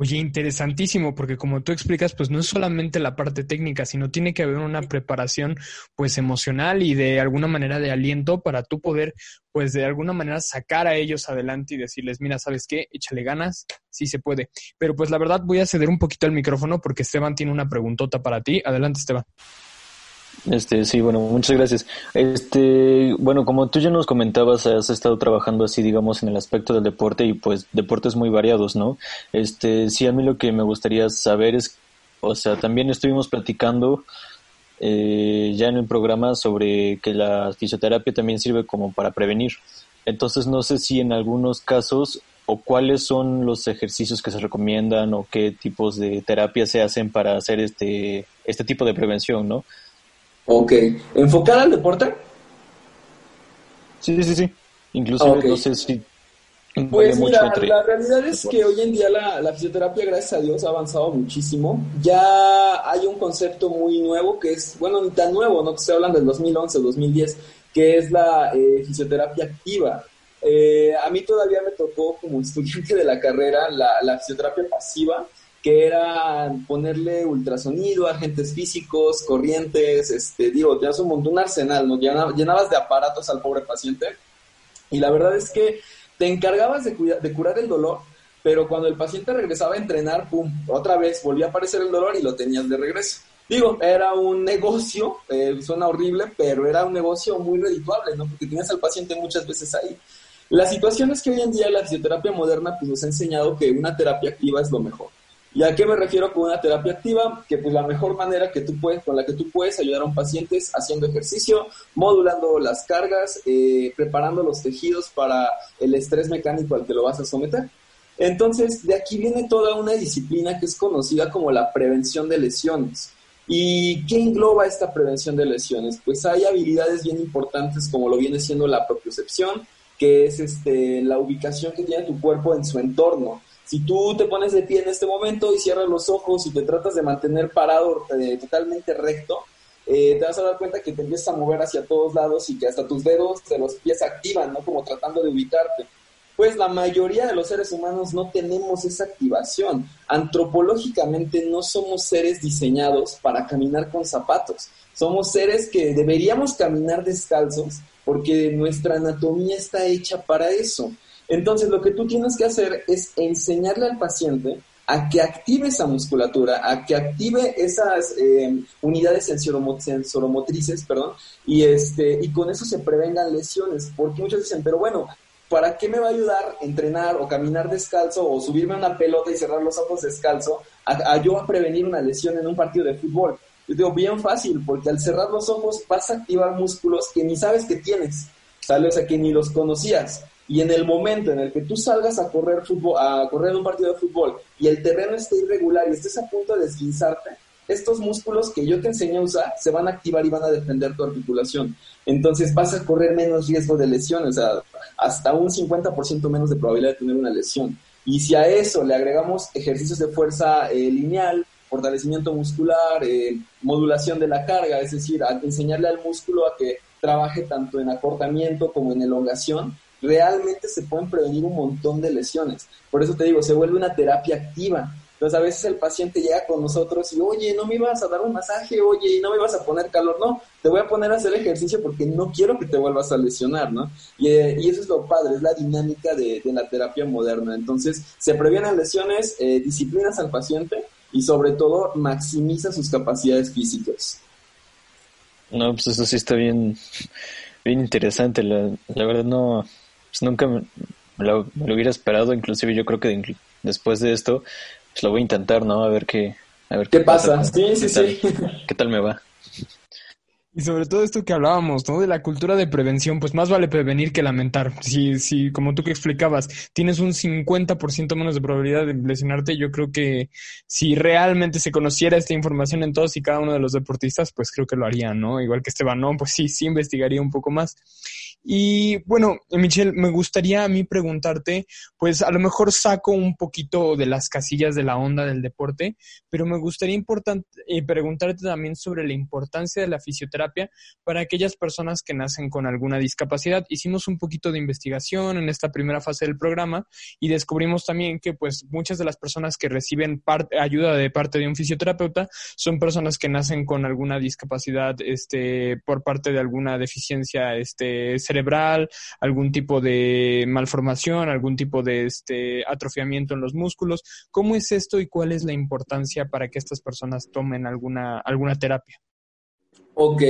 [SPEAKER 1] Oye, interesantísimo, porque como tú explicas, pues no es solamente la parte técnica, sino tiene que haber una preparación, pues emocional y de alguna manera de aliento para tú poder, pues de alguna manera sacar a ellos adelante y decirles, mira, ¿sabes qué? Échale ganas, sí se puede. Pero pues la verdad voy a ceder un poquito el micrófono porque Esteban tiene una preguntota para ti. Adelante, Esteban.
[SPEAKER 2] Este, sí, bueno, muchas gracias. Este, bueno, como tú ya nos comentabas, has estado trabajando así, digamos, en el aspecto del deporte y pues deportes muy variados, ¿no? Este, sí, a mí lo que me gustaría saber es, o sea, también estuvimos platicando eh, ya en el programa sobre que la fisioterapia también sirve como para prevenir. Entonces no sé si en algunos casos o cuáles son los ejercicios que se recomiendan o qué tipos de terapia se hacen para hacer este, este tipo de prevención, ¿no?
[SPEAKER 7] Ok. ¿Enfocada al deporte?
[SPEAKER 2] Sí, sí, sí. Incluso no sé si
[SPEAKER 7] pues mira, la realidad es que hoy en día la, fisioterapia, gracias a Dios, ha avanzado muchísimo. Ya hay un concepto muy nuevo que es, bueno, ni tan nuevo, no te estoy hablando del 2011 o 2010, que es la eh, fisioterapia activa. Eh, a mí todavía me tocó como estudiante de la carrera la, fisioterapia pasiva, que era ponerle ultrasonido, agentes físicos, corrientes, este, digo, tenías un montón, un arsenal, ¿no? llenabas de aparatos al pobre paciente. Y la verdad es que te encargabas de, de curar el dolor, pero cuando el paciente regresaba a entrenar, pum, otra vez volvía a aparecer el dolor y lo tenías de regreso. Digo, era un negocio, eh, suena horrible, pero era un negocio muy redituable, ¿no? Porque tenías al paciente muchas veces ahí. La situación es que hoy en día la fisioterapia moderna pues, nos ha enseñado que una terapia activa es lo mejor. ¿Y a qué me refiero con una terapia activa? Que pues la mejor manera que tú puedes, con la que tú puedes ayudar a un paciente es haciendo ejercicio, modulando las cargas, eh, preparando los tejidos para el estrés mecánico al que lo vas a someter. Entonces, de aquí viene toda una disciplina que es conocida como la prevención de lesiones. ¿Y qué engloba esta prevención de lesiones? Pues hay habilidades bien importantes como lo viene siendo la propiocepción, que es este, la ubicación que tiene tu cuerpo en su entorno. Si tú te pones de pie en este momento y cierras los ojos y te tratas de mantener parado eh, totalmente recto, eh, te vas a dar cuenta que te empiezas a mover hacia todos lados y que hasta tus dedos de los pies activan, ¿no? Como tratando de ubicarte. Pues la mayoría de los seres humanos no tenemos esa activación. Antropológicamente no somos seres diseñados para caminar con zapatos. Somos seres que deberíamos caminar descalzos porque nuestra anatomía está hecha para eso. Entonces, lo que tú tienes que hacer es enseñarle al paciente a que active esa musculatura, a que active esas eh, unidades sensoromotrices, perdón, y, este, y con eso se prevengan lesiones, porque muchos dicen, pero bueno, ¿para qué me va a ayudar entrenar o caminar descalzo o subirme a una pelota y cerrar los ojos descalzo a, a yo a prevenir una lesión en un partido de fútbol? Yo digo, bien fácil, porque al cerrar los ojos vas a activar músculos que ni sabes que tienes, ¿sabes? O sea, que ni los conocías. Y en el momento en el que tú salgas a correr fútbol, a correr un partido de fútbol y el terreno esté irregular y estés a punto de deslizarte, estos músculos que yo te enseñé a usar se van a activar y van a defender tu articulación. Entonces vas a correr menos riesgo de lesión, o sea, hasta un 50% menos de probabilidad de tener una lesión. Y si a eso le agregamos ejercicios de fuerza eh, lineal, fortalecimiento muscular, eh, modulación de la carga, es decir, enseñarle al músculo a que trabaje tanto en acortamiento como en elongación, realmente se pueden prevenir un montón de lesiones. Por eso te digo, se vuelve una terapia activa. Entonces a veces el paciente llega con nosotros y, oye, no me ibas a dar un masaje, oye, y no me ibas a poner calor, no, te voy a poner a hacer ejercicio porque no quiero que te vuelvas a lesionar, ¿no? Y, eh, eso es lo padre, es la dinámica de, la terapia moderna. Entonces se previenen lesiones, eh, disciplinas al paciente y sobre todo maximiza sus capacidades físicas.
[SPEAKER 2] No, pues eso sí está bien, bien interesante. La verdad no, pues nunca me, lo, hubiera esperado, inclusive yo creo que después de esto, pues lo voy a intentar, ¿no? A ver qué, a ver
[SPEAKER 7] qué, pasa. sí, sí, sí.
[SPEAKER 2] ¿Qué tal me va?
[SPEAKER 1] Y sobre todo esto que hablábamos, ¿no? De la cultura de prevención, pues más vale prevenir que lamentar. Si, si como tú que explicabas, tienes un 50% menos de probabilidad de lesionarte, yo creo que si realmente se conociera esta información en todos y cada uno de los deportistas, pues creo que lo harían, ¿no? Igual que Esteban, ¿no? Pues sí, sí investigaría un poco más. Y bueno, Michelle, me gustaría a mí preguntarte, pues a lo mejor saco un poquito de las casillas de la onda del deporte, pero me gustaría importante, eh, preguntarte también sobre la importancia de la fisioterapia para aquellas personas que nacen con alguna discapacidad. Hicimos un poquito de investigación en esta primera fase del programa y descubrimos también que pues muchas de las personas que reciben ayuda de parte de un fisioterapeuta son personas que nacen con alguna discapacidad este, por parte de alguna deficiencia este, cerebral, algún tipo de malformación, algún tipo de este, atrofiamiento en los músculos. ¿Cómo es esto y cuál es la importancia para que estas personas tomen alguna, alguna terapia?
[SPEAKER 7] Ok,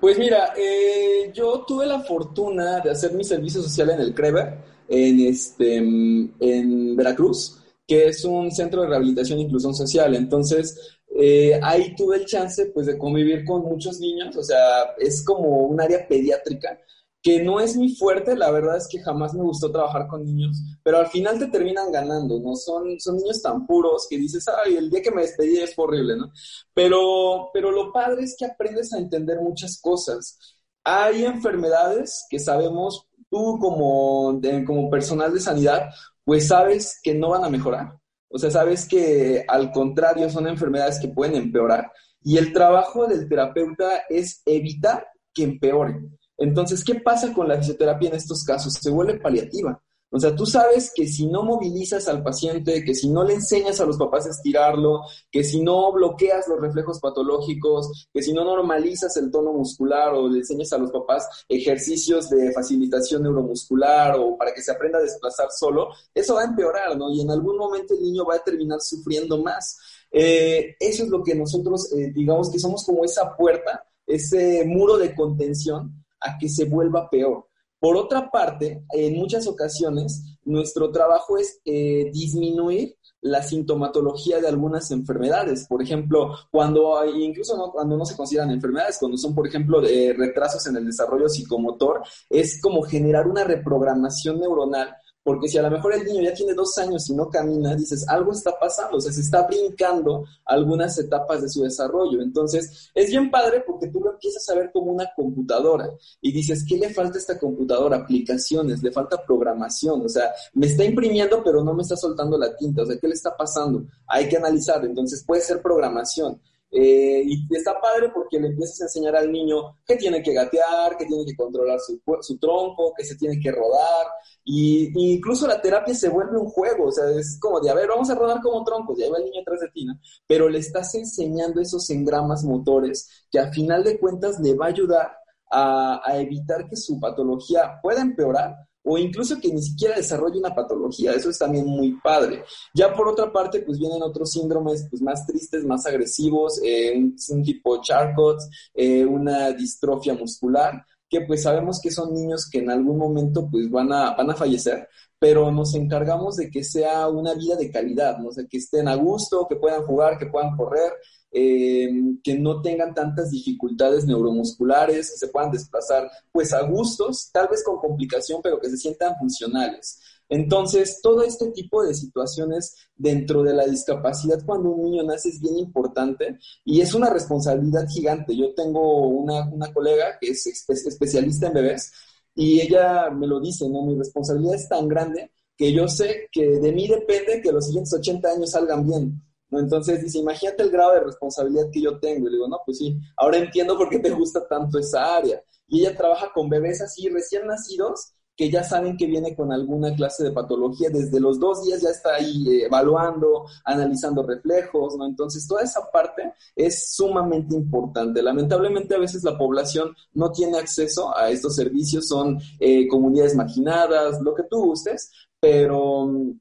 [SPEAKER 7] pues mira, eh, yo tuve la fortuna de hacer mi servicio social en el CREVER, en, este, en Veracruz, que es un centro de rehabilitación e inclusión social. Entonces, eh, ahí tuve el chance pues de convivir con muchos niños, o sea, es como un área pediátrica que no es muy fuerte, la verdad es que jamás me gustó trabajar con niños, pero al final te terminan ganando, ¿no? Son, son niños tan puros que dices, ay, el día que me despedí es horrible, ¿no? Pero, pero lo padre es que aprendes a entender muchas cosas. Hay enfermedades que sabemos, tú como, como personal de sanidad, pues sabes que no van a mejorar. O sea, sabes que al contrario son enfermedades que pueden empeorar. Y el trabajo del terapeuta es evitar que empeoren. Entonces, ¿qué pasa con la fisioterapia en estos casos? Se vuelve paliativa. O sea, tú sabes que si no movilizas al paciente, que si no le enseñas a los papás a estirarlo, que si no bloqueas los reflejos patológicos, que si no normalizas el tono muscular o le enseñas a los papás ejercicios de facilitación neuromuscular o para que se aprenda a desplazar solo, eso va a empeorar, ¿no? Y en algún momento el niño va a terminar sufriendo más. Eh, eso es lo que nosotros, eh, digamos que somos como esa puerta, ese muro de contención a que se vuelva peor. Por otra parte, en muchas ocasiones, nuestro trabajo es eh, disminuir la sintomatología de algunas enfermedades. Por ejemplo, cuando incluso no, cuando no se consideran enfermedades, cuando son, por ejemplo, retrasos en el desarrollo psicomotor, es como generar una reprogramación neuronal porque si a lo mejor el niño ya tiene dos años y no camina, dices, algo está pasando, o sea, se está brincando algunas etapas de su desarrollo. Entonces, es bien padre porque tú lo empiezas a ver como una computadora y dices, ¿qué le falta a esta computadora? Aplicaciones, le falta programación, o sea, me está imprimiendo pero no me está soltando la tinta, o sea, ¿qué le está pasando? Hay que analizar, entonces puede ser programación. Eh, y está padre porque le empiezas a enseñar al niño que tiene que gatear, que tiene que controlar su, su tronco, que se tiene que rodar. Y, incluso la terapia se vuelve un juego, o sea, es como de, a ver, vamos a rodar como troncos, y ahí va el niño atrás de ti, ¿no? Pero le estás enseñando esos engramas motores que a final de cuentas le va a ayudar a, a evitar que su patología pueda empeorar o incluso que ni siquiera desarrolle una patología. Eso es también muy padre. Ya por otra parte, pues vienen otros síndromes pues, más tristes, más agresivos, eh, un, tipo Charcot, eh, una distrofia muscular, que pues sabemos que son niños que en algún momento pues van a, van a fallecer, pero nos encargamos de que sea una vida de calidad, ¿no? Que estén a gusto, que puedan jugar, que puedan correr, eh, que no tengan tantas dificultades neuromusculares, que se puedan desplazar pues a gustos, tal vez con complicación, pero que se sientan funcionales. Entonces, todo este tipo de situaciones dentro de la discapacidad cuando un niño nace es bien importante y es una responsabilidad gigante. Yo tengo una, una colega que es especialista en bebés y ella me lo dice, ¿no? Mi responsabilidad es tan grande que yo sé que de mí depende que los siguientes 80 años salgan bien. ¿no? Entonces dice, imagínate el grado de responsabilidad que yo tengo. Y le digo, no, pues sí, ahora entiendo por qué te gusta tanto esa área. Y ella trabaja con bebés así recién nacidos que ya saben que viene con alguna clase de patología, desde los dos días ya está ahí eh, evaluando, analizando reflejos, ¿no? Entonces, toda esa parte es sumamente importante. Lamentablemente, a veces la población no tiene acceso a estos servicios, son eh, comunidades marginadas, lo que tú gustes, pero mm,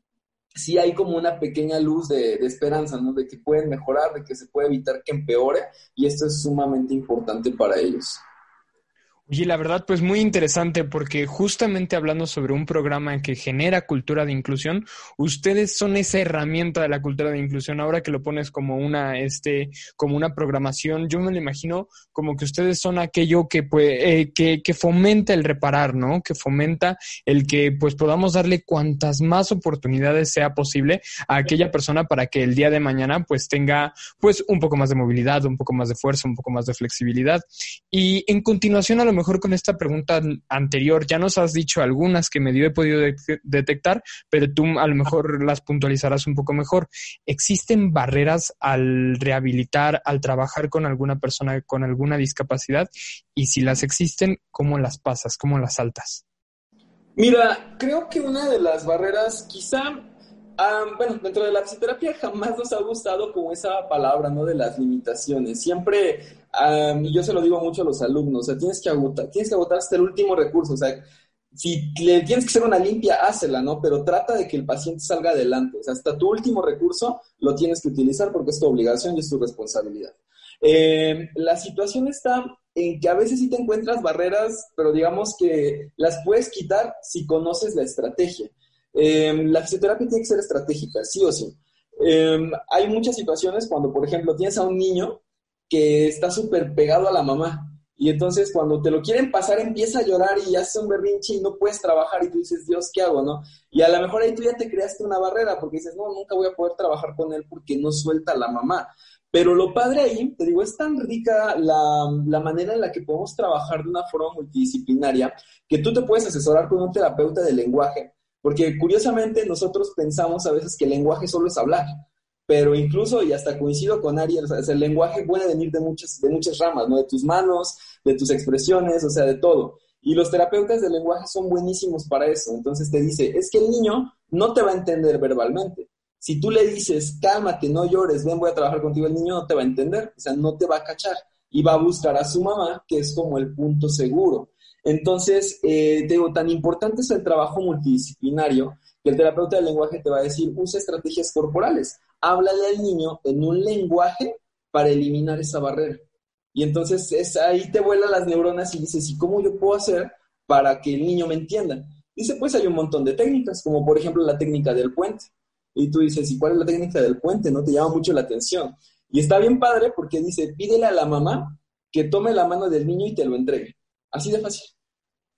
[SPEAKER 7] sí hay como una pequeña luz de, esperanza, ¿no? De que pueden mejorar, de que se puede evitar que empeore y esto es sumamente importante para ellos.
[SPEAKER 1] Oye, la verdad, pues muy interesante porque justamente hablando sobre un programa que genera cultura de inclusión, ustedes son esa herramienta de la cultura de inclusión. Ahora que lo pones como una, este, como una programación, yo me lo imagino como que ustedes son aquello que, eh, que, que fomenta el reparar, ¿no? Que fomenta el que pues podamos darle cuantas más oportunidades sea posible a aquella persona para que el día de mañana pues tenga pues un poco más de movilidad, un poco más de fuerza, un poco más de flexibilidad. Y en continuación a lo mejor con esta pregunta anterior ya nos has dicho algunas que medio he podido detectar, pero tú a lo mejor las puntualizarás un poco mejor. ¿Existen barreras al rehabilitar, al trabajar con alguna persona con alguna discapacidad? Y si las existen, ¿cómo las pasas? ¿Cómo las saltas?
[SPEAKER 7] Mira, creo que una de las barreras, quizá bueno, dentro de la fisioterapia jamás nos ha gustado como esa palabra, ¿no? De las limitaciones. Siempre, y yo se lo digo mucho a los alumnos, o sea, tienes que agotar, tienes que agotar hasta el último recurso, o sea, si le tienes que hacer una limpia, hácela, ¿no? Pero trata de que el paciente salga adelante, o sea, hasta tu último recurso lo tienes que utilizar porque es tu obligación y es tu responsabilidad. Eh, la situación está en que a veces sí te encuentras barreras, pero digamos que las puedes quitar si conoces la estrategia. Em, la fisioterapia tiene que ser estratégica, sí o sí. em, hay muchas situaciones cuando, por ejemplo, tienes a un niño que está súper pegado a la mamá y entonces cuando te lo quieren pasar empieza a llorar y hace un berrinche y no puedes trabajar y tú dices, Dios, ¿qué hago? ¿no? Y a lo mejor ahí tú ya te creaste una barrera porque dices, no, nunca voy a poder trabajar con él porque no suelta a la mamá. Pero lo padre ahí, te digo, es tan rica la, la, manera en la que podemos trabajar de una forma multidisciplinaria que tú te puedes asesorar con un terapeuta de lenguaje, porque curiosamente nosotros pensamos a veces que el lenguaje solo es hablar, pero incluso, y hasta coincido con Ariel, o sea, el lenguaje puede venir de muchas, de muchas ramas, ¿no? De tus manos, de tus expresiones, o sea, de todo. Y los terapeutas del lenguaje son buenísimos para eso. Entonces te dice, es que el niño no te va a entender verbalmente. Si tú le dices, cálmate, no llores, ven, voy a trabajar contigo, el niño no te va a entender, o sea, no te va a cachar. Y va a buscar a su mamá, que es como el punto seguro. Entonces, eh, digo, tan importante es el trabajo multidisciplinario que el terapeuta del lenguaje te va a decir, usa estrategias corporales háblale al niño en un lenguaje para eliminar esa barrera. Y entonces es, ahí te vuelan las neuronas y dices, ¿y cómo yo puedo hacer para que el niño me entienda? Dice, pues hay un montón de técnicas, como por ejemplo la técnica del puente. Y tú dices, ¿y cuál es la técnica del puente? No te llama mucho la atención. Y está bien padre porque dice, pídele a la mamá que tome la mano del niño y te lo entregue. Así de fácil.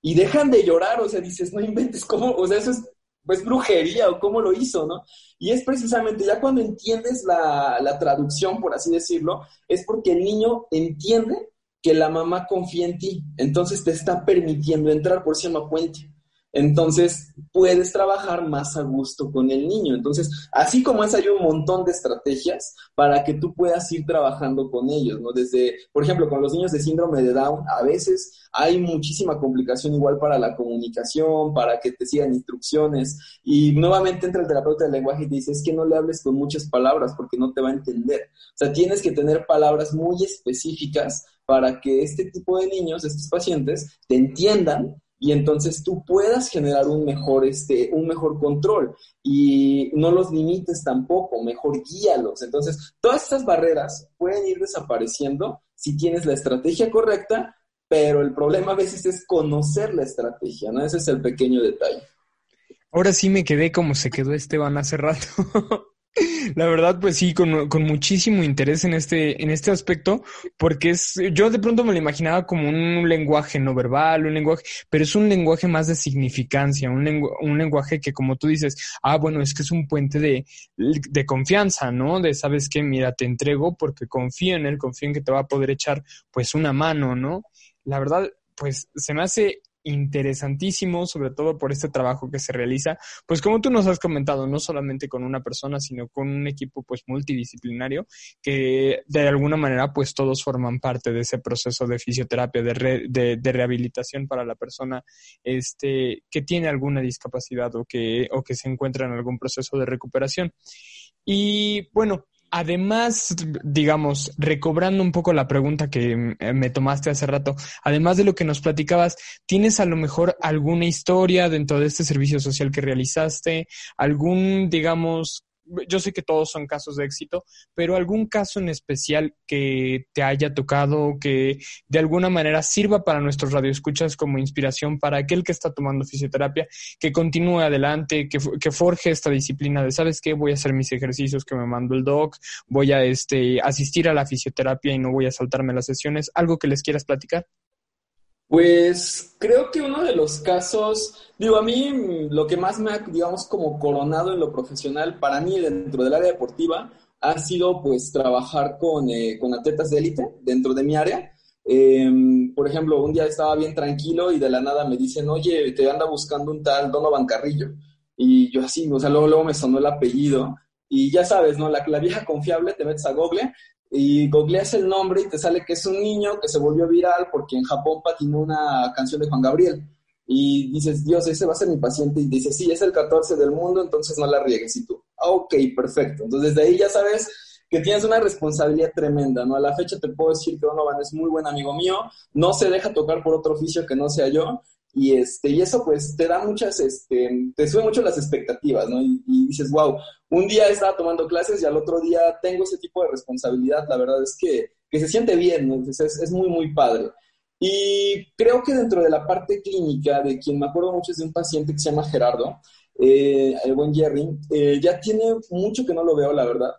[SPEAKER 7] Y dejan de llorar, o sea, dices, no inventes, ¿cómo? O sea, eso es pues brujería o cómo lo hizo, ¿no? Y es precisamente ya cuando entiendes la, la traducción, por así decirlo, es porque el niño entiende que la mamá confía en ti, entonces te está permitiendo entrar, por si llama puente. Entonces puedes trabajar más a gusto con el niño. Entonces, así como es, hay un montón de estrategias para que tú puedas ir trabajando con ellos, ¿no? Desde, por ejemplo, con los niños de síndrome de Down, a veces hay muchísima complicación igual para la comunicación, para que te sigan instrucciones. Y nuevamente entra el terapeuta del lenguaje y te dice, es que no le hables con muchas palabras porque no te va a entender. O sea, tienes que tener palabras muy específicas para que este tipo de niños, estos pacientes, te entiendan y entonces tú puedas generar un mejor, este, un mejor control y no los limites tampoco, mejor guíalos. Entonces, todas estas barreras pueden ir desapareciendo si tienes la estrategia correcta, pero el problema a veces es conocer la estrategia, ¿no? Ese es el pequeño detalle.
[SPEAKER 1] Ahora sí me quedé como se quedó Esteban hace rato. La verdad, pues sí, con, muchísimo interés en este, en este aspecto, porque es, yo de pronto me lo imaginaba como un lenguaje no verbal, un lenguaje, pero es un lenguaje más de significancia, un, un lenguaje que como tú dices, ah, bueno, es que es un puente de, de confianza, ¿no? De, sabes qué, mira, te entrego porque confío en él, confío en que te va a poder echar, pues, una mano, ¿no? La verdad, pues se me hace interesantísimo, sobre todo por este trabajo que se realiza, pues como tú nos has comentado, no solamente con una persona, sino con un equipo pues multidisciplinario, que de alguna manera pues todos forman parte de ese proceso de fisioterapia, de, de, rehabilitación para la persona este, que tiene alguna discapacidad o que, o que se encuentra en algún proceso de recuperación. Y bueno, Además, digamos, recobrando un poco la pregunta que eh, me tomaste hace rato, además de lo que nos platicabas, ¿tienes a lo mejor alguna historia dentro de este servicio social que realizaste? ¿Algún, digamos, yo sé que todos son casos de éxito, pero algún caso en especial que te haya tocado, que de alguna manera sirva para nuestros radioescuchas como inspiración para aquel que está tomando fisioterapia, que continúe adelante, que, que forje esta disciplina de, ¿sabes qué? Voy a hacer mis ejercicios que me mando el doc, voy a este, asistir a la fisioterapia y no voy a saltarme las sesiones. ¿Algo que les quieras platicar?
[SPEAKER 7] Pues creo que uno de los casos, digo, a mí lo que más me ha, digamos, como coronado en lo profesional para mí dentro del área deportiva ha sido pues trabajar con, eh, con atletas de élite dentro de mi área. Em, por ejemplo, un día estaba bien tranquilo y de la nada me dicen, oye, te anda buscando un tal Donovan Carrillo. Y yo así, o sea, luego, luego me sonó el apellido. Y ya sabes, ¿no? La, la vieja confiable, te metes a Google y googleas el nombre y te sale que es un niño que se volvió viral porque en Japón patinó una canción de Juan Gabriel. Y dices, Dios, ese va a ser mi paciente. Y dices, sí, es el 14 del mundo, entonces no la riegues. Y tú, ah, ok, perfecto. Entonces, desde ahí ya sabes que tienes una responsabilidad tremenda, ¿no? A la fecha te puedo decir que Donovan es muy buen amigo mío, no se deja tocar por otro oficio que no sea yo, y, este, y eso pues te da muchas, este, te sube mucho las expectativas, ¿no? Y, dices, wow, un día estaba tomando clases y al otro día tengo ese tipo de responsabilidad, la verdad es que, que se siente bien, ¿no? Entonces es, es muy, muy padre. Y creo que dentro de la parte clínica, de quien me acuerdo mucho es de un paciente que se llama Gerardo, eh, el buen Jerry. Eh, ya tiene mucho que no lo veo, la verdad,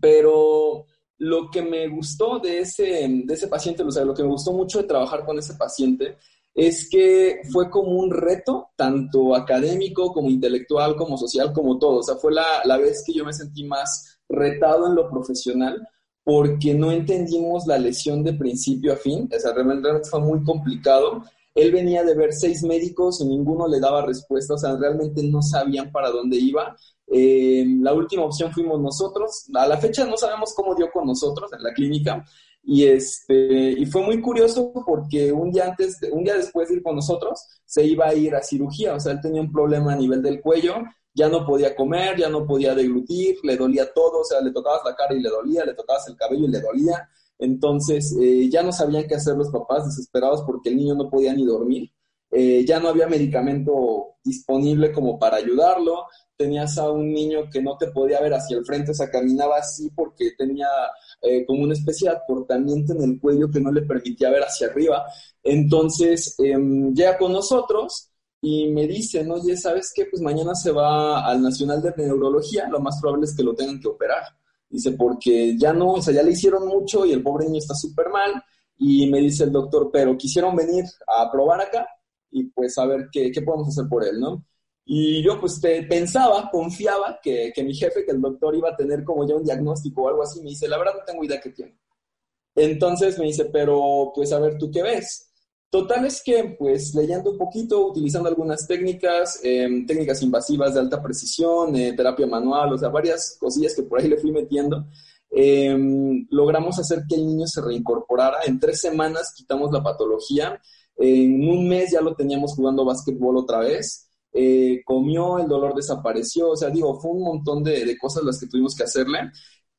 [SPEAKER 7] pero lo que me gustó de ese, de ese paciente, o sea, lo que me gustó mucho de trabajar con ese paciente es que fue como un reto, tanto académico como intelectual, como social, como todo. O sea, fue la, la vez que yo me sentí más retado en lo profesional porque no entendimos la lesión de principio a fin. O sea, realmente fue muy complicado. Él venía de ver seis médicos y ninguno le daba respuesta, o sea, realmente no sabían para dónde iba. Eh, la última opción fuimos nosotros. A la fecha no sabemos cómo dio con nosotros en la clínica, y, este, y fue muy curioso porque un día antes, un día después de ir con nosotros, se iba a ir a cirugía. O sea, él tenía un problema a nivel del cuello, ya no podía comer, ya no podía deglutir, le dolía todo. O sea, le tocabas la cara y le dolía, le tocabas el cabello y le dolía. Entonces, eh, ya no sabían qué hacer los papás, desesperados porque el niño no podía ni dormir. Eh, ya no había medicamento disponible como para ayudarlo tenías a un niño que no te podía ver hacia el frente, o sea, caminaba así porque tenía eh, como una especie de acortamiento en el cuello que no le permitía ver hacia arriba. Entonces, em, llega con nosotros y me dice, oye, ¿sabes qué? Pues mañana se va al Nacional de Neurología, lo más probable es que lo tengan que operar. Dice, porque ya no, o sea, ya le hicieron mucho y el pobre niño está súper mal. Y me dice el doctor, pero quisieron venir a probar acá y pues a ver qué, qué podemos hacer por él, ¿no? Y yo pues pensaba, confiaba que, que, mi jefe, que el doctor iba a tener como ya un diagnóstico o algo así. Me dice, la verdad no tengo idea qué tiene. Entonces me dice, pero pues a ver, ¿tú qué ves? Total es que pues leyendo un poquito, utilizando algunas técnicas, em, técnicas invasivas de alta precisión, eh, terapia manual, o sea, varias cosillas que por ahí le fui metiendo, em, logramos hacer que el niño se reincorporara. En tres semanas quitamos la patología. En un mes ya lo teníamos jugando básquetbol otra vez. Eh, comió, el dolor desapareció, o sea, digo, fue un montón de, cosas las que tuvimos que hacerle.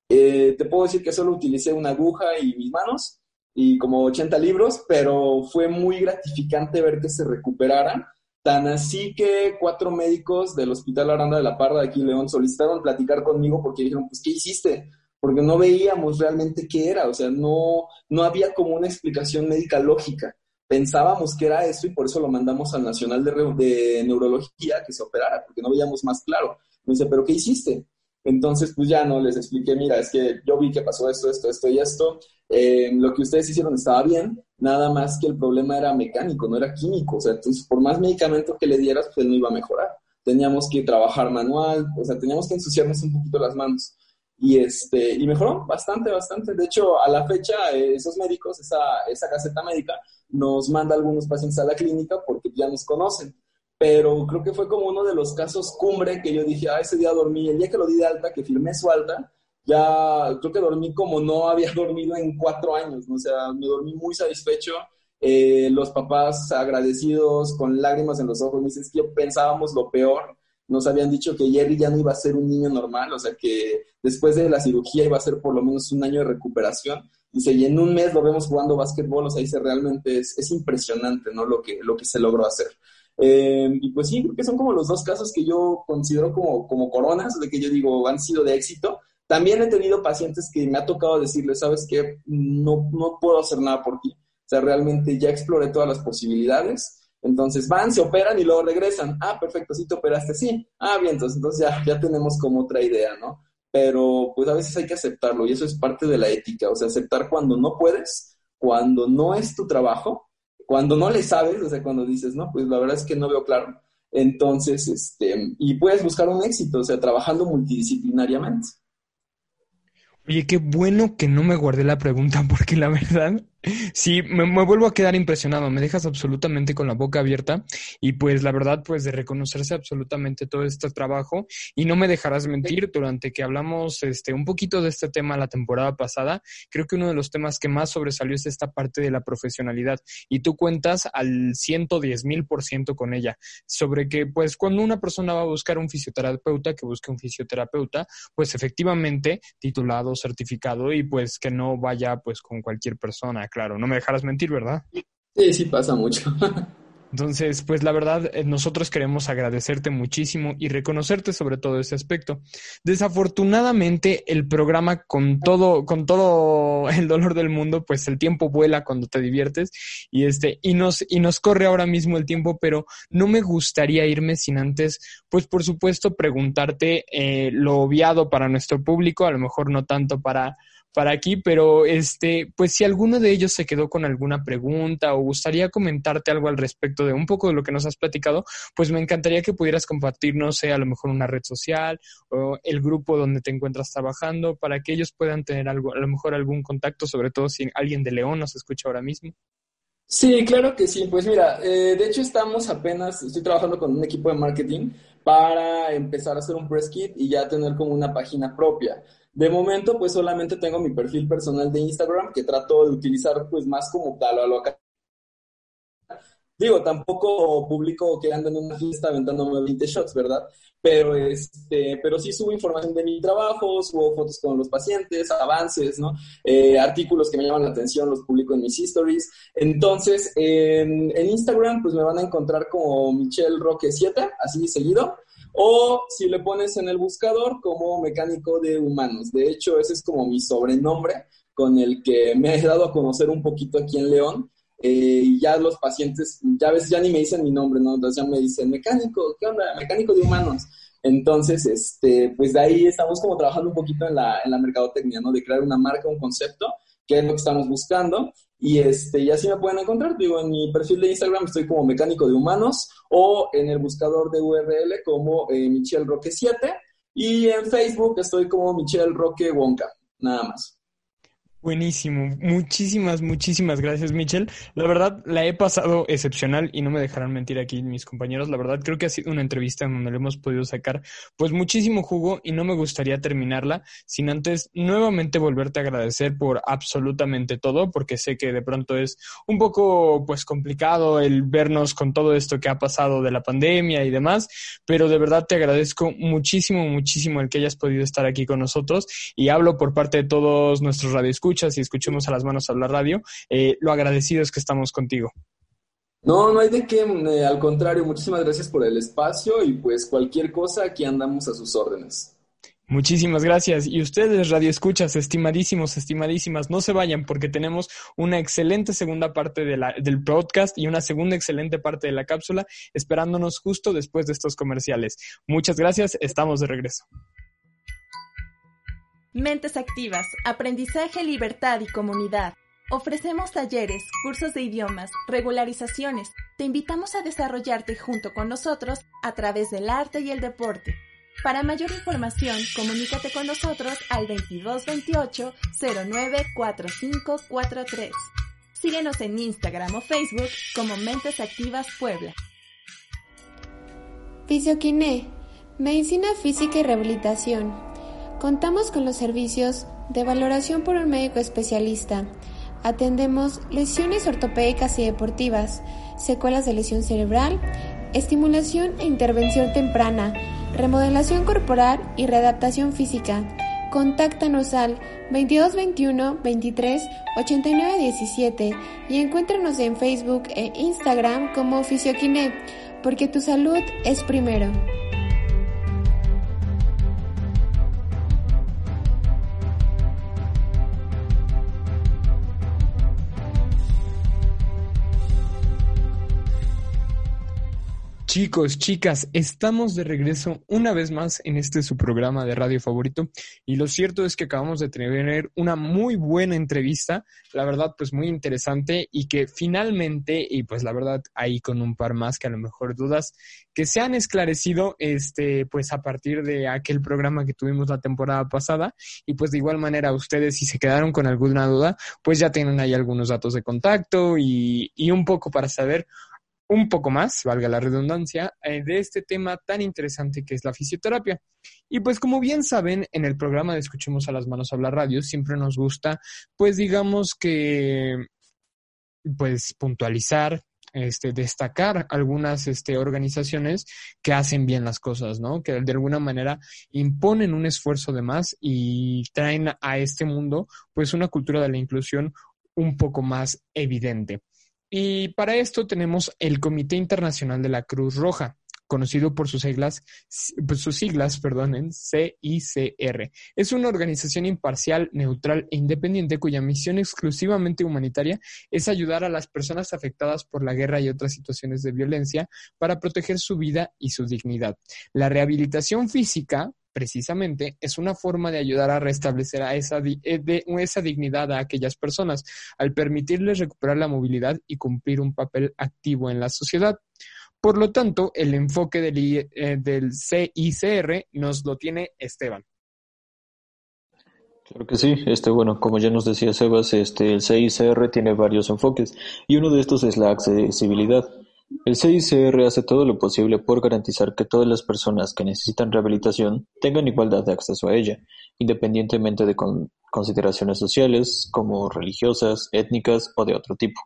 [SPEAKER 7] Eh, te puedo decir que solo utilicé una aguja y mis manos y como 80 libros, pero fue muy gratificante ver que se recuperara. Tan así que cuatro médicos del Hospital Aranda de la Parra de aquí León solicitaron platicar conmigo porque dijeron, pues, ¿qué hiciste? Porque no veíamos realmente qué era, o sea, no, no había como una explicación médica lógica pensábamos que era eso y por eso lo mandamos al Nacional de, Neurología que se operara, porque no veíamos más claro. Me dice, ¿pero qué hiciste? Entonces, pues ya no les expliqué, mira, es que yo vi que pasó esto, esto, esto y esto. Eh, lo que ustedes hicieron estaba bien, nada más que el problema era mecánico, no era químico. O sea, entonces, por más medicamento que le dieras, pues no iba a mejorar. Teníamos que trabajar manual, o sea, teníamos que ensuciarnos un poquito las manos. Y, este, y mejoró bastante, bastante. De hecho, a la fecha, eh, esos médicos, esa, esa caseta médica, nos manda algunos pacientes a la clínica porque ya nos conocen. Pero creo que fue como uno de los casos cumbre que yo dije, ah, ese día dormí, el día que lo di de alta, que firmé su alta, ya creo que dormí como no había dormido en cuatro años, o sea, me dormí muy satisfecho. Eh, los papás agradecidos, con lágrimas en los ojos, me dicen, es que pensábamos lo peor, nos habían dicho que Jerry ya no iba a ser un niño normal, o sea que después de la cirugía iba a ser por lo menos un año de recuperación. Dice, y en un mes lo vemos jugando básquetbol, o sea, dice, realmente es, es impresionante, ¿no? Lo que, lo que se logró hacer. Eh, y pues sí, creo que son como los dos casos que yo considero como, como coronas, de que yo digo han sido de éxito. También he tenido pacientes que me ha tocado decirles, sabes que no, no puedo hacer nada por ti. O sea, realmente ya exploré todas las posibilidades. Entonces van, se operan y luego regresan. Ah, perfecto, sí te operaste, sí. Ah, bien, entonces, entonces ya, ya tenemos como otra idea, ¿no? pero pues a veces hay que aceptarlo y eso es parte de la ética, o sea, aceptar cuando no puedes, cuando no es tu trabajo, cuando no le sabes, o sea, cuando dices, no, pues la verdad es que no veo claro. Entonces, este, y puedes buscar un éxito, o sea, trabajando multidisciplinariamente.
[SPEAKER 1] Oye, qué bueno que no me guardé la pregunta, porque la verdad Sí, me, vuelvo a quedar impresionado, me dejas absolutamente con la boca abierta y pues la verdad pues de reconocerse absolutamente todo este trabajo y no me dejarás mentir, durante que hablamos este un poquito de este tema la temporada pasada, creo que uno de los temas que más sobresalió es esta parte de la profesionalidad y tú cuentas al 110 mil por ciento con ella, sobre que pues cuando una persona va a buscar un fisioterapeuta, que busque un fisioterapeuta, pues efectivamente titulado, certificado y pues que no vaya pues con cualquier persona claro. No me dejarás mentir, ¿verdad?
[SPEAKER 7] Sí, sí pasa mucho.
[SPEAKER 1] Entonces, pues la verdad, eh, nosotros queremos agradecerte muchísimo y reconocerte sobre todo ese aspecto. Desafortunadamente, el programa con todo, con todo el dolor del mundo, pues el tiempo vuela cuando te diviertes y este, y nos, y nos corre ahora mismo el tiempo, pero no me gustaría irme sin antes, pues por supuesto, preguntarte eh, lo obviado para nuestro público, a lo mejor no tanto para para aquí, pero este, pues si alguno de ellos se quedó con alguna pregunta o gustaría comentarte algo al respecto de un poco de lo que nos has platicado, pues me encantaría que pudieras compartirnos, sé, a lo mejor una red social o el grupo donde te encuentras trabajando para que ellos puedan tener algo, a lo mejor algún contacto, sobre todo si alguien de León nos escucha ahora mismo.
[SPEAKER 7] Sí, claro que sí. Pues mira, eh, de hecho estamos apenas, estoy trabajando con un equipo de marketing para empezar a hacer un press kit y ya tener como una página propia. De momento, pues solamente tengo mi perfil personal de Instagram que trato de utilizar pues más como tal a lo acá. Digo, tampoco publico que ando en una fiesta aventándome 20 shots, ¿verdad? Pero, este, pero sí subo información de mi trabajo, subo fotos con los pacientes, avances, ¿no? Eh, artículos que me llaman la atención, los publico en mis stories. Entonces, en, en Instagram, pues me van a encontrar como Michelle Roque 7, así seguido o si le pones en el buscador como mecánico de humanos. De hecho, ese es como mi sobrenombre con el que me he dado a conocer un poquito aquí en León. Eh, y ya los pacientes, ya a veces ya ni me dicen mi nombre, ¿no? Entonces ya me dicen, mecánico, ¿qué onda? Mecánico de humanos. Entonces, este, pues de ahí estamos como trabajando un poquito en la, en la mercadotecnia, ¿no? De crear una marca, un concepto, que es lo que estamos buscando. Y, este, y así me pueden encontrar. Digo, en mi perfil de Instagram estoy como mecánico de humanos o en el buscador de URL como eh, Michelle Roque 7. Y en Facebook estoy como Michelle Roque Wonka, nada más.
[SPEAKER 1] Buenísimo, muchísimas, muchísimas gracias, Michelle. La verdad, la he pasado excepcional y no me dejarán mentir aquí mis compañeros. La verdad, creo que ha sido una entrevista en donde le hemos podido sacar pues muchísimo jugo y no me gustaría terminarla sin antes nuevamente volverte a agradecer por absolutamente todo, porque sé que de pronto es un poco pues complicado el vernos con todo esto que ha pasado de la pandemia y demás, pero de verdad te agradezco muchísimo, muchísimo el que hayas podido estar aquí con nosotros y hablo por parte de todos nuestros radioescuchas y escuchemos a las manos hablar radio, eh, lo agradecido es que estamos contigo.
[SPEAKER 7] No, no hay de qué, eh, al contrario, muchísimas gracias por el espacio y pues cualquier cosa, aquí andamos a sus órdenes.
[SPEAKER 1] Muchísimas gracias. Y ustedes, Radio Escuchas, estimadísimos, estimadísimas, no se vayan porque tenemos una excelente segunda parte de la, del podcast y una segunda excelente parte de la cápsula esperándonos justo después de estos comerciales. Muchas gracias, estamos de regreso.
[SPEAKER 5] Mentes Activas, Aprendizaje, Libertad y Comunidad. Ofrecemos talleres, cursos de idiomas, regularizaciones. Te invitamos a desarrollarte junto con nosotros a través del arte y el deporte. Para mayor información, comunícate con nosotros al 2228 094543. Síguenos en Instagram o Facebook como Mentes Activas Puebla.
[SPEAKER 8] Fisioquiné, Medicina Física y Rehabilitación Contamos con los servicios de valoración por un médico especialista. Atendemos lesiones ortopédicas y deportivas, secuelas de lesión cerebral, estimulación e intervención temprana, remodelación corporal y readaptación física. Contáctanos al 2221 23 89 17 y encuéntranos en Facebook e Instagram como Fisioquiné, porque tu salud es primero.
[SPEAKER 1] Chicos, chicas, estamos de regreso una vez más en este su programa de radio favorito. Y lo cierto es que acabamos de tener una muy buena entrevista, la verdad pues muy interesante y que finalmente y pues la verdad ahí con un par más que a lo mejor dudas que se han esclarecido este pues a partir de aquel programa que tuvimos la temporada pasada. Y pues de igual manera ustedes si se quedaron con alguna duda pues ya tienen ahí algunos datos de contacto y, y un poco para saber un poco más, valga la redundancia, eh, de este tema tan interesante que es la fisioterapia. Y pues como bien saben, en el programa de Escuchemos a las Manos Hablar Radio siempre nos gusta, pues digamos que, pues puntualizar, este, destacar algunas este, organizaciones que hacen bien las cosas, ¿no? Que de alguna manera imponen un esfuerzo de más y traen a este mundo, pues, una cultura de la inclusión un poco más evidente. Y para esto tenemos el Comité Internacional de la Cruz Roja, conocido por sus siglas, pues, sus siglas, perdonen, CICR. Es una organización imparcial, neutral e independiente cuya misión exclusivamente humanitaria es ayudar a las personas afectadas por la guerra y otras situaciones de violencia para proteger su vida y su dignidad. La rehabilitación física, precisamente es una forma de ayudar a restablecer a esa, eh, esa dignidad a aquellas personas, al permitirles recuperar la movilidad y cumplir un papel activo en la sociedad. Por lo tanto, el enfoque del, eh, del CICR nos lo tiene Esteban.
[SPEAKER 2] Claro que sí, este bueno, como ya nos decía Sebas, este el CICR tiene varios enfoques y uno de estos es la accesibilidad. El CICR hace todo lo posible por garantizar que todas las personas que necesitan rehabilitación tengan igualdad de acceso a ella, independientemente de consideraciones sociales, como religiosas, étnicas o de otro tipo.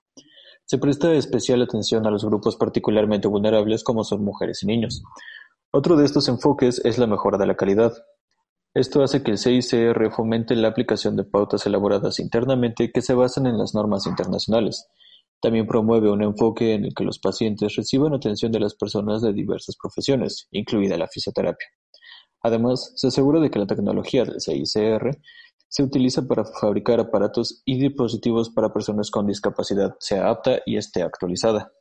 [SPEAKER 2] Se presta especial atención a los grupos particularmente vulnerables como son mujeres y niños. Otro de estos enfoques es la mejora de la calidad. Esto hace que el CICR fomente la aplicación de pautas elaboradas internamente que se basan en las normas internacionales. También promueve un enfoque en el que los pacientes reciban atención de las personas de diversas profesiones, incluida la fisioterapia. Además, se asegura de que la tecnología del CICR se utiliza para fabricar aparatos y dispositivos para personas con discapacidad sea apta y esté actualizada.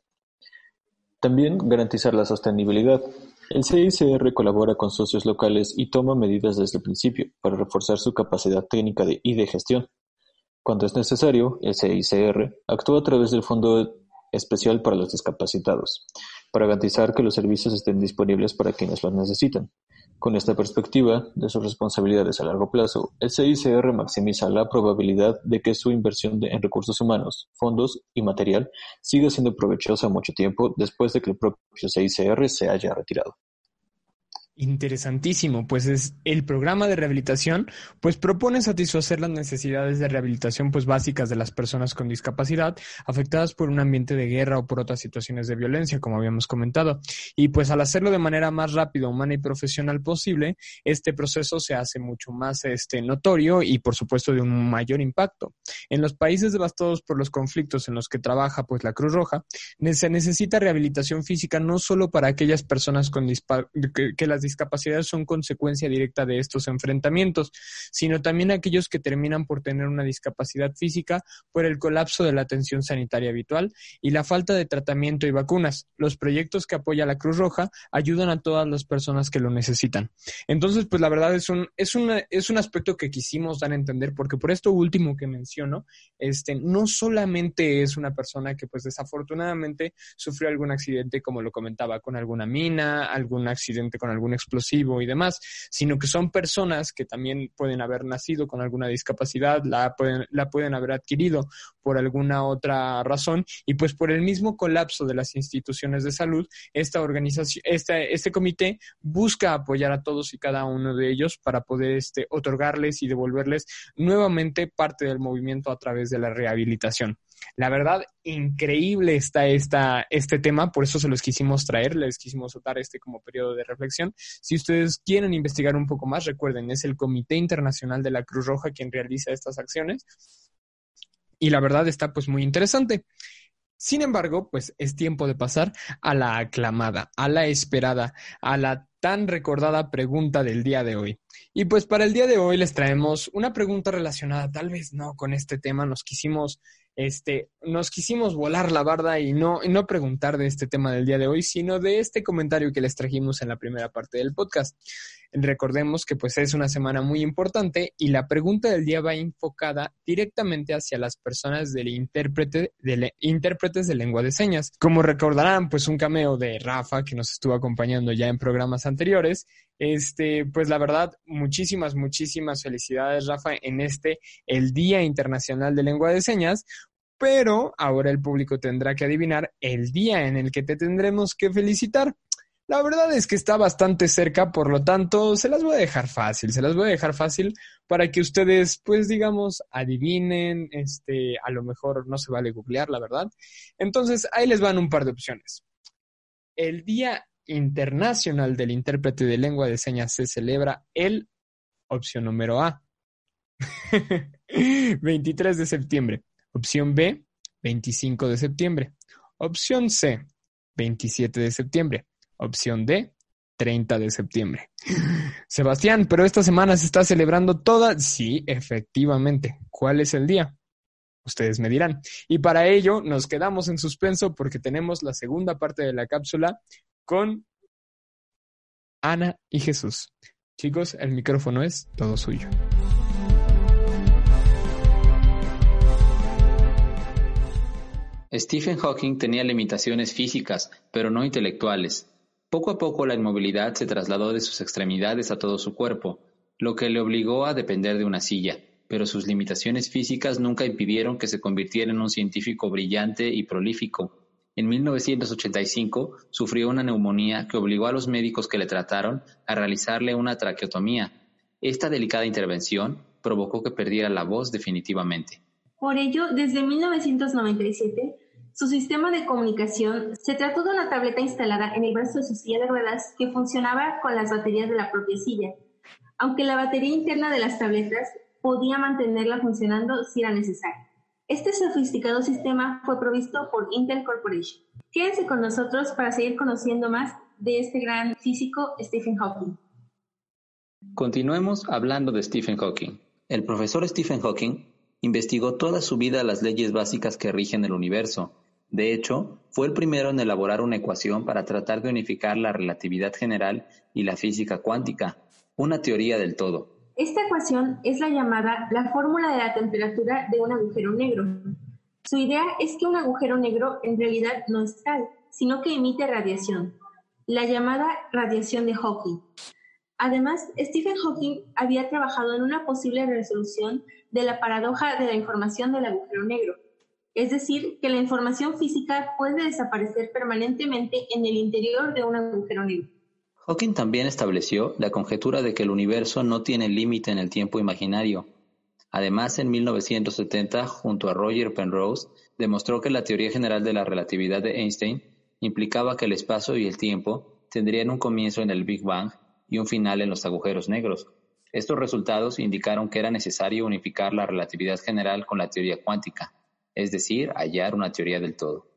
[SPEAKER 2] También garantizar la sostenibilidad. El CICR colabora con socios locales y toma medidas desde el principio para reforzar su capacidad técnica y de gestión. Cuando es necesario, el CICR actúa a través del Fondo Especial para los Discapacitados, para garantizar que los servicios estén disponibles para quienes los necesitan. Con esta perspectiva de sus responsabilidades a largo plazo, el CICR maximiza la probabilidad de que su inversión en recursos humanos, fondos y material siga siendo provechosa mucho tiempo después de que el propio CICR se haya retirado.
[SPEAKER 1] Interesantísimo, pues es el programa de rehabilitación, pues propone satisfacer las necesidades de rehabilitación pues básicas de las personas con discapacidad afectadas por un ambiente de guerra o por otras situaciones de violencia, como habíamos comentado. Y pues al hacerlo de manera más rápida, humana y profesional posible, este proceso se hace mucho más este notorio y por supuesto de un mayor impacto. En los países devastados por los conflictos en los que trabaja pues la Cruz Roja, se necesita rehabilitación física no solo para aquellas personas con que, que las discapacidades son consecuencia directa de estos enfrentamientos, sino también aquellos que terminan por tener una discapacidad física por el colapso de la atención sanitaria habitual y la falta de tratamiento y vacunas. Los proyectos que apoya la Cruz Roja ayudan a todas las personas que lo necesitan. Entonces, pues la verdad es un, es una, es un aspecto que quisimos dar a entender, porque por esto último que menciono, este, no solamente es una persona que pues desafortunadamente sufrió algún accidente, como lo comentaba, con alguna mina, algún accidente con algún explosivo y demás, sino que son personas que también pueden haber nacido con alguna discapacidad, la pueden, la pueden haber adquirido por alguna otra razón y pues por el mismo colapso de las instituciones de salud, esta organización, este, este comité busca apoyar a todos y cada uno de ellos para poder este, otorgarles y devolverles nuevamente parte del movimiento a través de la rehabilitación. La verdad, increíble está esta, este tema, por eso se los quisimos traer, les quisimos dar este como periodo de reflexión. Si ustedes quieren investigar un poco más, recuerden, es el Comité Internacional de la Cruz Roja quien realiza estas acciones. Y la verdad está pues muy interesante. Sin embargo, pues es tiempo de pasar a la aclamada, a la esperada, a la tan recordada pregunta del día de hoy. Y pues para el día de hoy les traemos una pregunta relacionada, tal vez no con este tema, nos quisimos este, nos quisimos volar la barda y no, no preguntar de este tema del día de hoy, sino de este comentario que les trajimos en la primera parte del podcast. Recordemos que pues es una semana muy importante y la pregunta del día va enfocada directamente hacia las personas del intérprete, de intérpretes de lengua de señas. Como recordarán, pues un cameo de Rafa que nos estuvo acompañando ya en programas anteriores. Este, pues la verdad, muchísimas, muchísimas felicidades, Rafa, en este, el Día Internacional de Lengua de Señas, pero ahora el público tendrá que adivinar el día en el que te tendremos que felicitar. La verdad es que está bastante cerca, por lo tanto, se las voy a dejar fácil, se las voy a dejar fácil para que ustedes, pues digamos, adivinen, este, a lo mejor no se vale googlear, la verdad. Entonces, ahí les van un par de opciones. El Día Internacional del Intérprete de Lengua de Señas se celebra el, opción número A, 23 de septiembre. Opción B, 25 de septiembre. Opción C, 27 de septiembre. Opción D, 30 de septiembre. Sebastián, pero esta semana se está celebrando toda. Sí, efectivamente. ¿Cuál es el día? Ustedes me dirán. Y para ello nos quedamos en suspenso porque tenemos la segunda parte de la cápsula con Ana y Jesús. Chicos, el micrófono es todo suyo.
[SPEAKER 3] Stephen Hawking tenía limitaciones físicas, pero no intelectuales. Poco a poco la inmovilidad se trasladó de sus extremidades a todo su cuerpo, lo que le obligó a depender de una silla, pero sus limitaciones físicas nunca impidieron que se convirtiera en un científico brillante y prolífico. En 1985 sufrió una neumonía que obligó a los médicos que le trataron a realizarle una traqueotomía. Esta delicada intervención provocó que perdiera la voz definitivamente.
[SPEAKER 4] Por ello, desde 1997, su sistema de comunicación se trató de una tableta instalada en el brazo de su silla de ruedas que funcionaba con las baterías de la propia silla, aunque la batería interna de las tabletas podía mantenerla funcionando si era necesario. Este sofisticado sistema fue provisto por Intel Corporation. Quédense con nosotros para seguir conociendo más de este gran físico Stephen Hawking.
[SPEAKER 3] Continuemos hablando de Stephen Hawking. El profesor Stephen Hawking Investigó toda su vida las leyes básicas que rigen el universo. De hecho, fue el primero en elaborar una ecuación para tratar de unificar la relatividad general y la física cuántica, una teoría del todo.
[SPEAKER 4] Esta ecuación es la llamada la fórmula de la temperatura de un agujero negro. Su idea es que un agujero negro en realidad no es tal, sino que emite radiación, la llamada radiación de Hawking. Además, Stephen Hawking había trabajado en una posible resolución de la paradoja de la información del agujero negro, es decir, que la información física puede desaparecer permanentemente en el interior de un agujero negro.
[SPEAKER 3] Hawking también estableció la conjetura de que el universo no tiene límite en el tiempo imaginario. Además, en 1970, junto a Roger Penrose, demostró que la teoría general de la relatividad de Einstein implicaba que el espacio y el tiempo tendrían un comienzo en el Big Bang y un final en los agujeros negros. Estos resultados indicaron que era necesario unificar la relatividad general con la teoría cuántica, es decir, hallar una teoría del todo.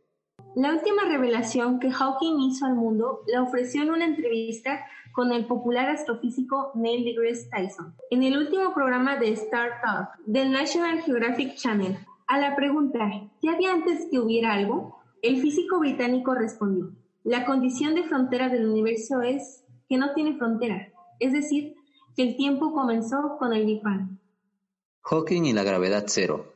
[SPEAKER 4] La última revelación que Hawking hizo al mundo la ofreció en una entrevista con el popular astrofísico Neil deGrasse Tyson, en el último programa de Star Talk del National Geographic Channel. A la pregunta, ¿qué había antes que hubiera algo? El físico británico respondió, la condición de frontera del universo es que no tiene frontera, es decir, que el tiempo comenzó con el Big Bang.
[SPEAKER 3] Hawking y la gravedad cero.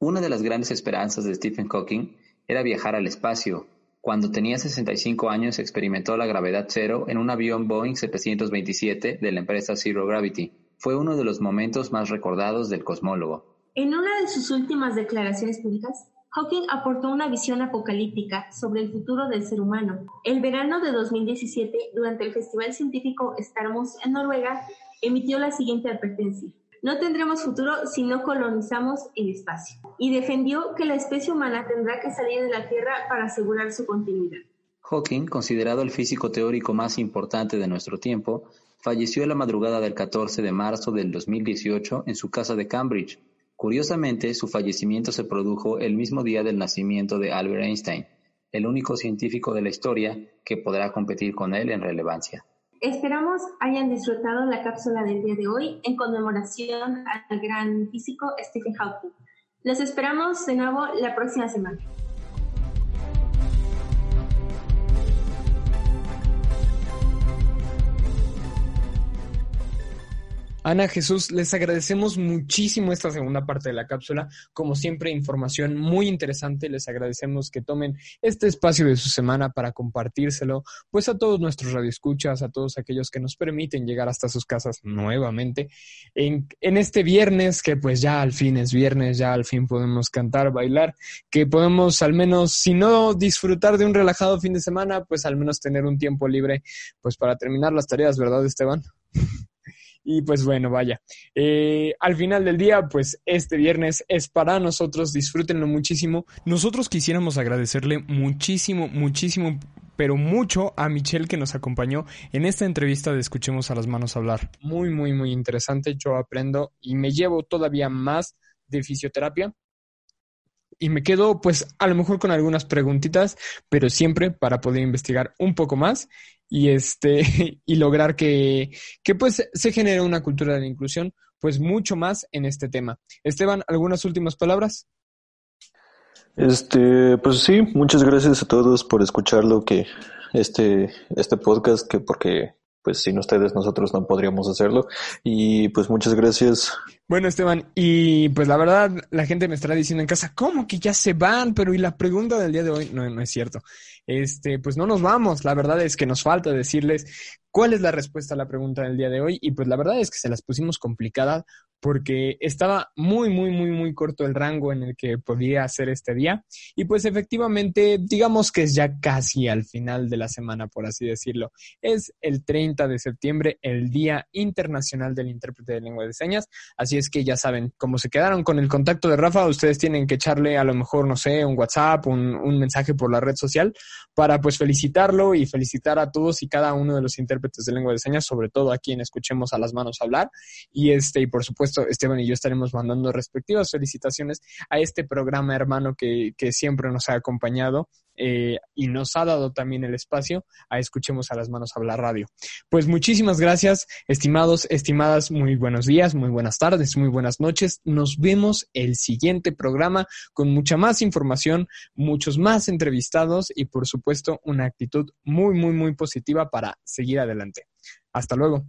[SPEAKER 3] Una de las grandes esperanzas de Stephen Hawking era viajar al espacio. Cuando tenía 65 años experimentó la gravedad cero en un avión Boeing 727 de la empresa Zero Gravity. Fue uno de los momentos más recordados del cosmólogo.
[SPEAKER 4] En una de sus últimas declaraciones públicas, Hawking aportó una visión apocalíptica sobre el futuro del ser humano. El verano de 2017, durante el Festival Científico Starmus en Noruega, emitió la siguiente advertencia. No tendremos futuro si no colonizamos el espacio. Y defendió que la especie humana tendrá que salir de la Tierra para asegurar su continuidad.
[SPEAKER 3] Hawking, considerado el físico teórico más importante de nuestro tiempo, falleció la madrugada del 14 de marzo del 2018 en su casa de Cambridge, Curiosamente, su fallecimiento se produjo el mismo día del nacimiento de Albert Einstein, el único científico de la historia que podrá competir con él en relevancia.
[SPEAKER 4] Esperamos hayan disfrutado la cápsula del día de hoy en conmemoración al gran físico Stephen Hawking. Los esperamos de nuevo la próxima semana.
[SPEAKER 1] Ana Jesús, les agradecemos muchísimo esta segunda parte de la cápsula. Como siempre, información muy interesante. Les agradecemos que tomen este espacio de su semana para compartírselo, pues a todos nuestros radioescuchas, a todos aquellos que nos permiten llegar hasta sus casas nuevamente. En, en este viernes, que pues ya al fin es viernes, ya al fin podemos cantar, bailar, que podemos al menos, si no disfrutar de un relajado fin de semana, pues al menos tener un tiempo libre, pues para terminar las tareas, ¿verdad, Esteban? Y pues bueno, vaya. Eh, al final del día, pues este viernes es para nosotros, disfrútenlo muchísimo. Nosotros quisiéramos agradecerle muchísimo, muchísimo, pero mucho a Michelle que nos acompañó en esta entrevista de Escuchemos a las manos hablar. Muy, muy, muy interesante. Yo aprendo y me llevo todavía más de fisioterapia y me quedo pues a lo mejor con algunas preguntitas, pero siempre para poder investigar un poco más y este y lograr que, que pues se genere una cultura de la inclusión pues mucho más en este tema. Esteban, ¿algunas últimas palabras?
[SPEAKER 2] Este, pues sí, muchas gracias a todos por escuchar lo que este, este podcast, que porque pues sin ustedes nosotros no podríamos hacerlo. Y pues muchas gracias.
[SPEAKER 1] Bueno, Esteban, y pues la verdad, la gente me estará diciendo en casa, ¿cómo que ya se van? Pero y la pregunta del día de hoy, no, no es cierto. Este, pues no nos vamos. La verdad es que nos falta decirles cuál es la respuesta a la pregunta del día de hoy. Y pues la verdad es que se las pusimos complicada porque estaba muy, muy, muy, muy corto el rango en el que podía hacer este día. Y pues efectivamente, digamos que es ya casi al final de la semana, por así decirlo. Es el 30 de septiembre, el Día Internacional del Intérprete de Lengua de Señas. Así es que ya saben, como se quedaron con el contacto de Rafa, ustedes tienen que echarle a lo mejor, no sé, un WhatsApp, un, un mensaje por la red social para pues felicitarlo y felicitar a todos y cada uno de los intérpretes de lengua de señas, sobre todo a quien escuchemos a las manos hablar. Y este, y por supuesto, Esteban y yo estaremos mandando respectivas felicitaciones a este programa hermano que, que siempre nos ha acompañado eh, y nos ha dado también el espacio a Escuchemos a las Manos Hablar Radio. Pues muchísimas gracias, estimados, estimadas, muy buenos días, muy buenas tardes, muy buenas noches. Nos vemos el siguiente programa con mucha más información, muchos más entrevistados y por supuesto una actitud muy, muy, muy positiva para seguir adelante. Hasta luego.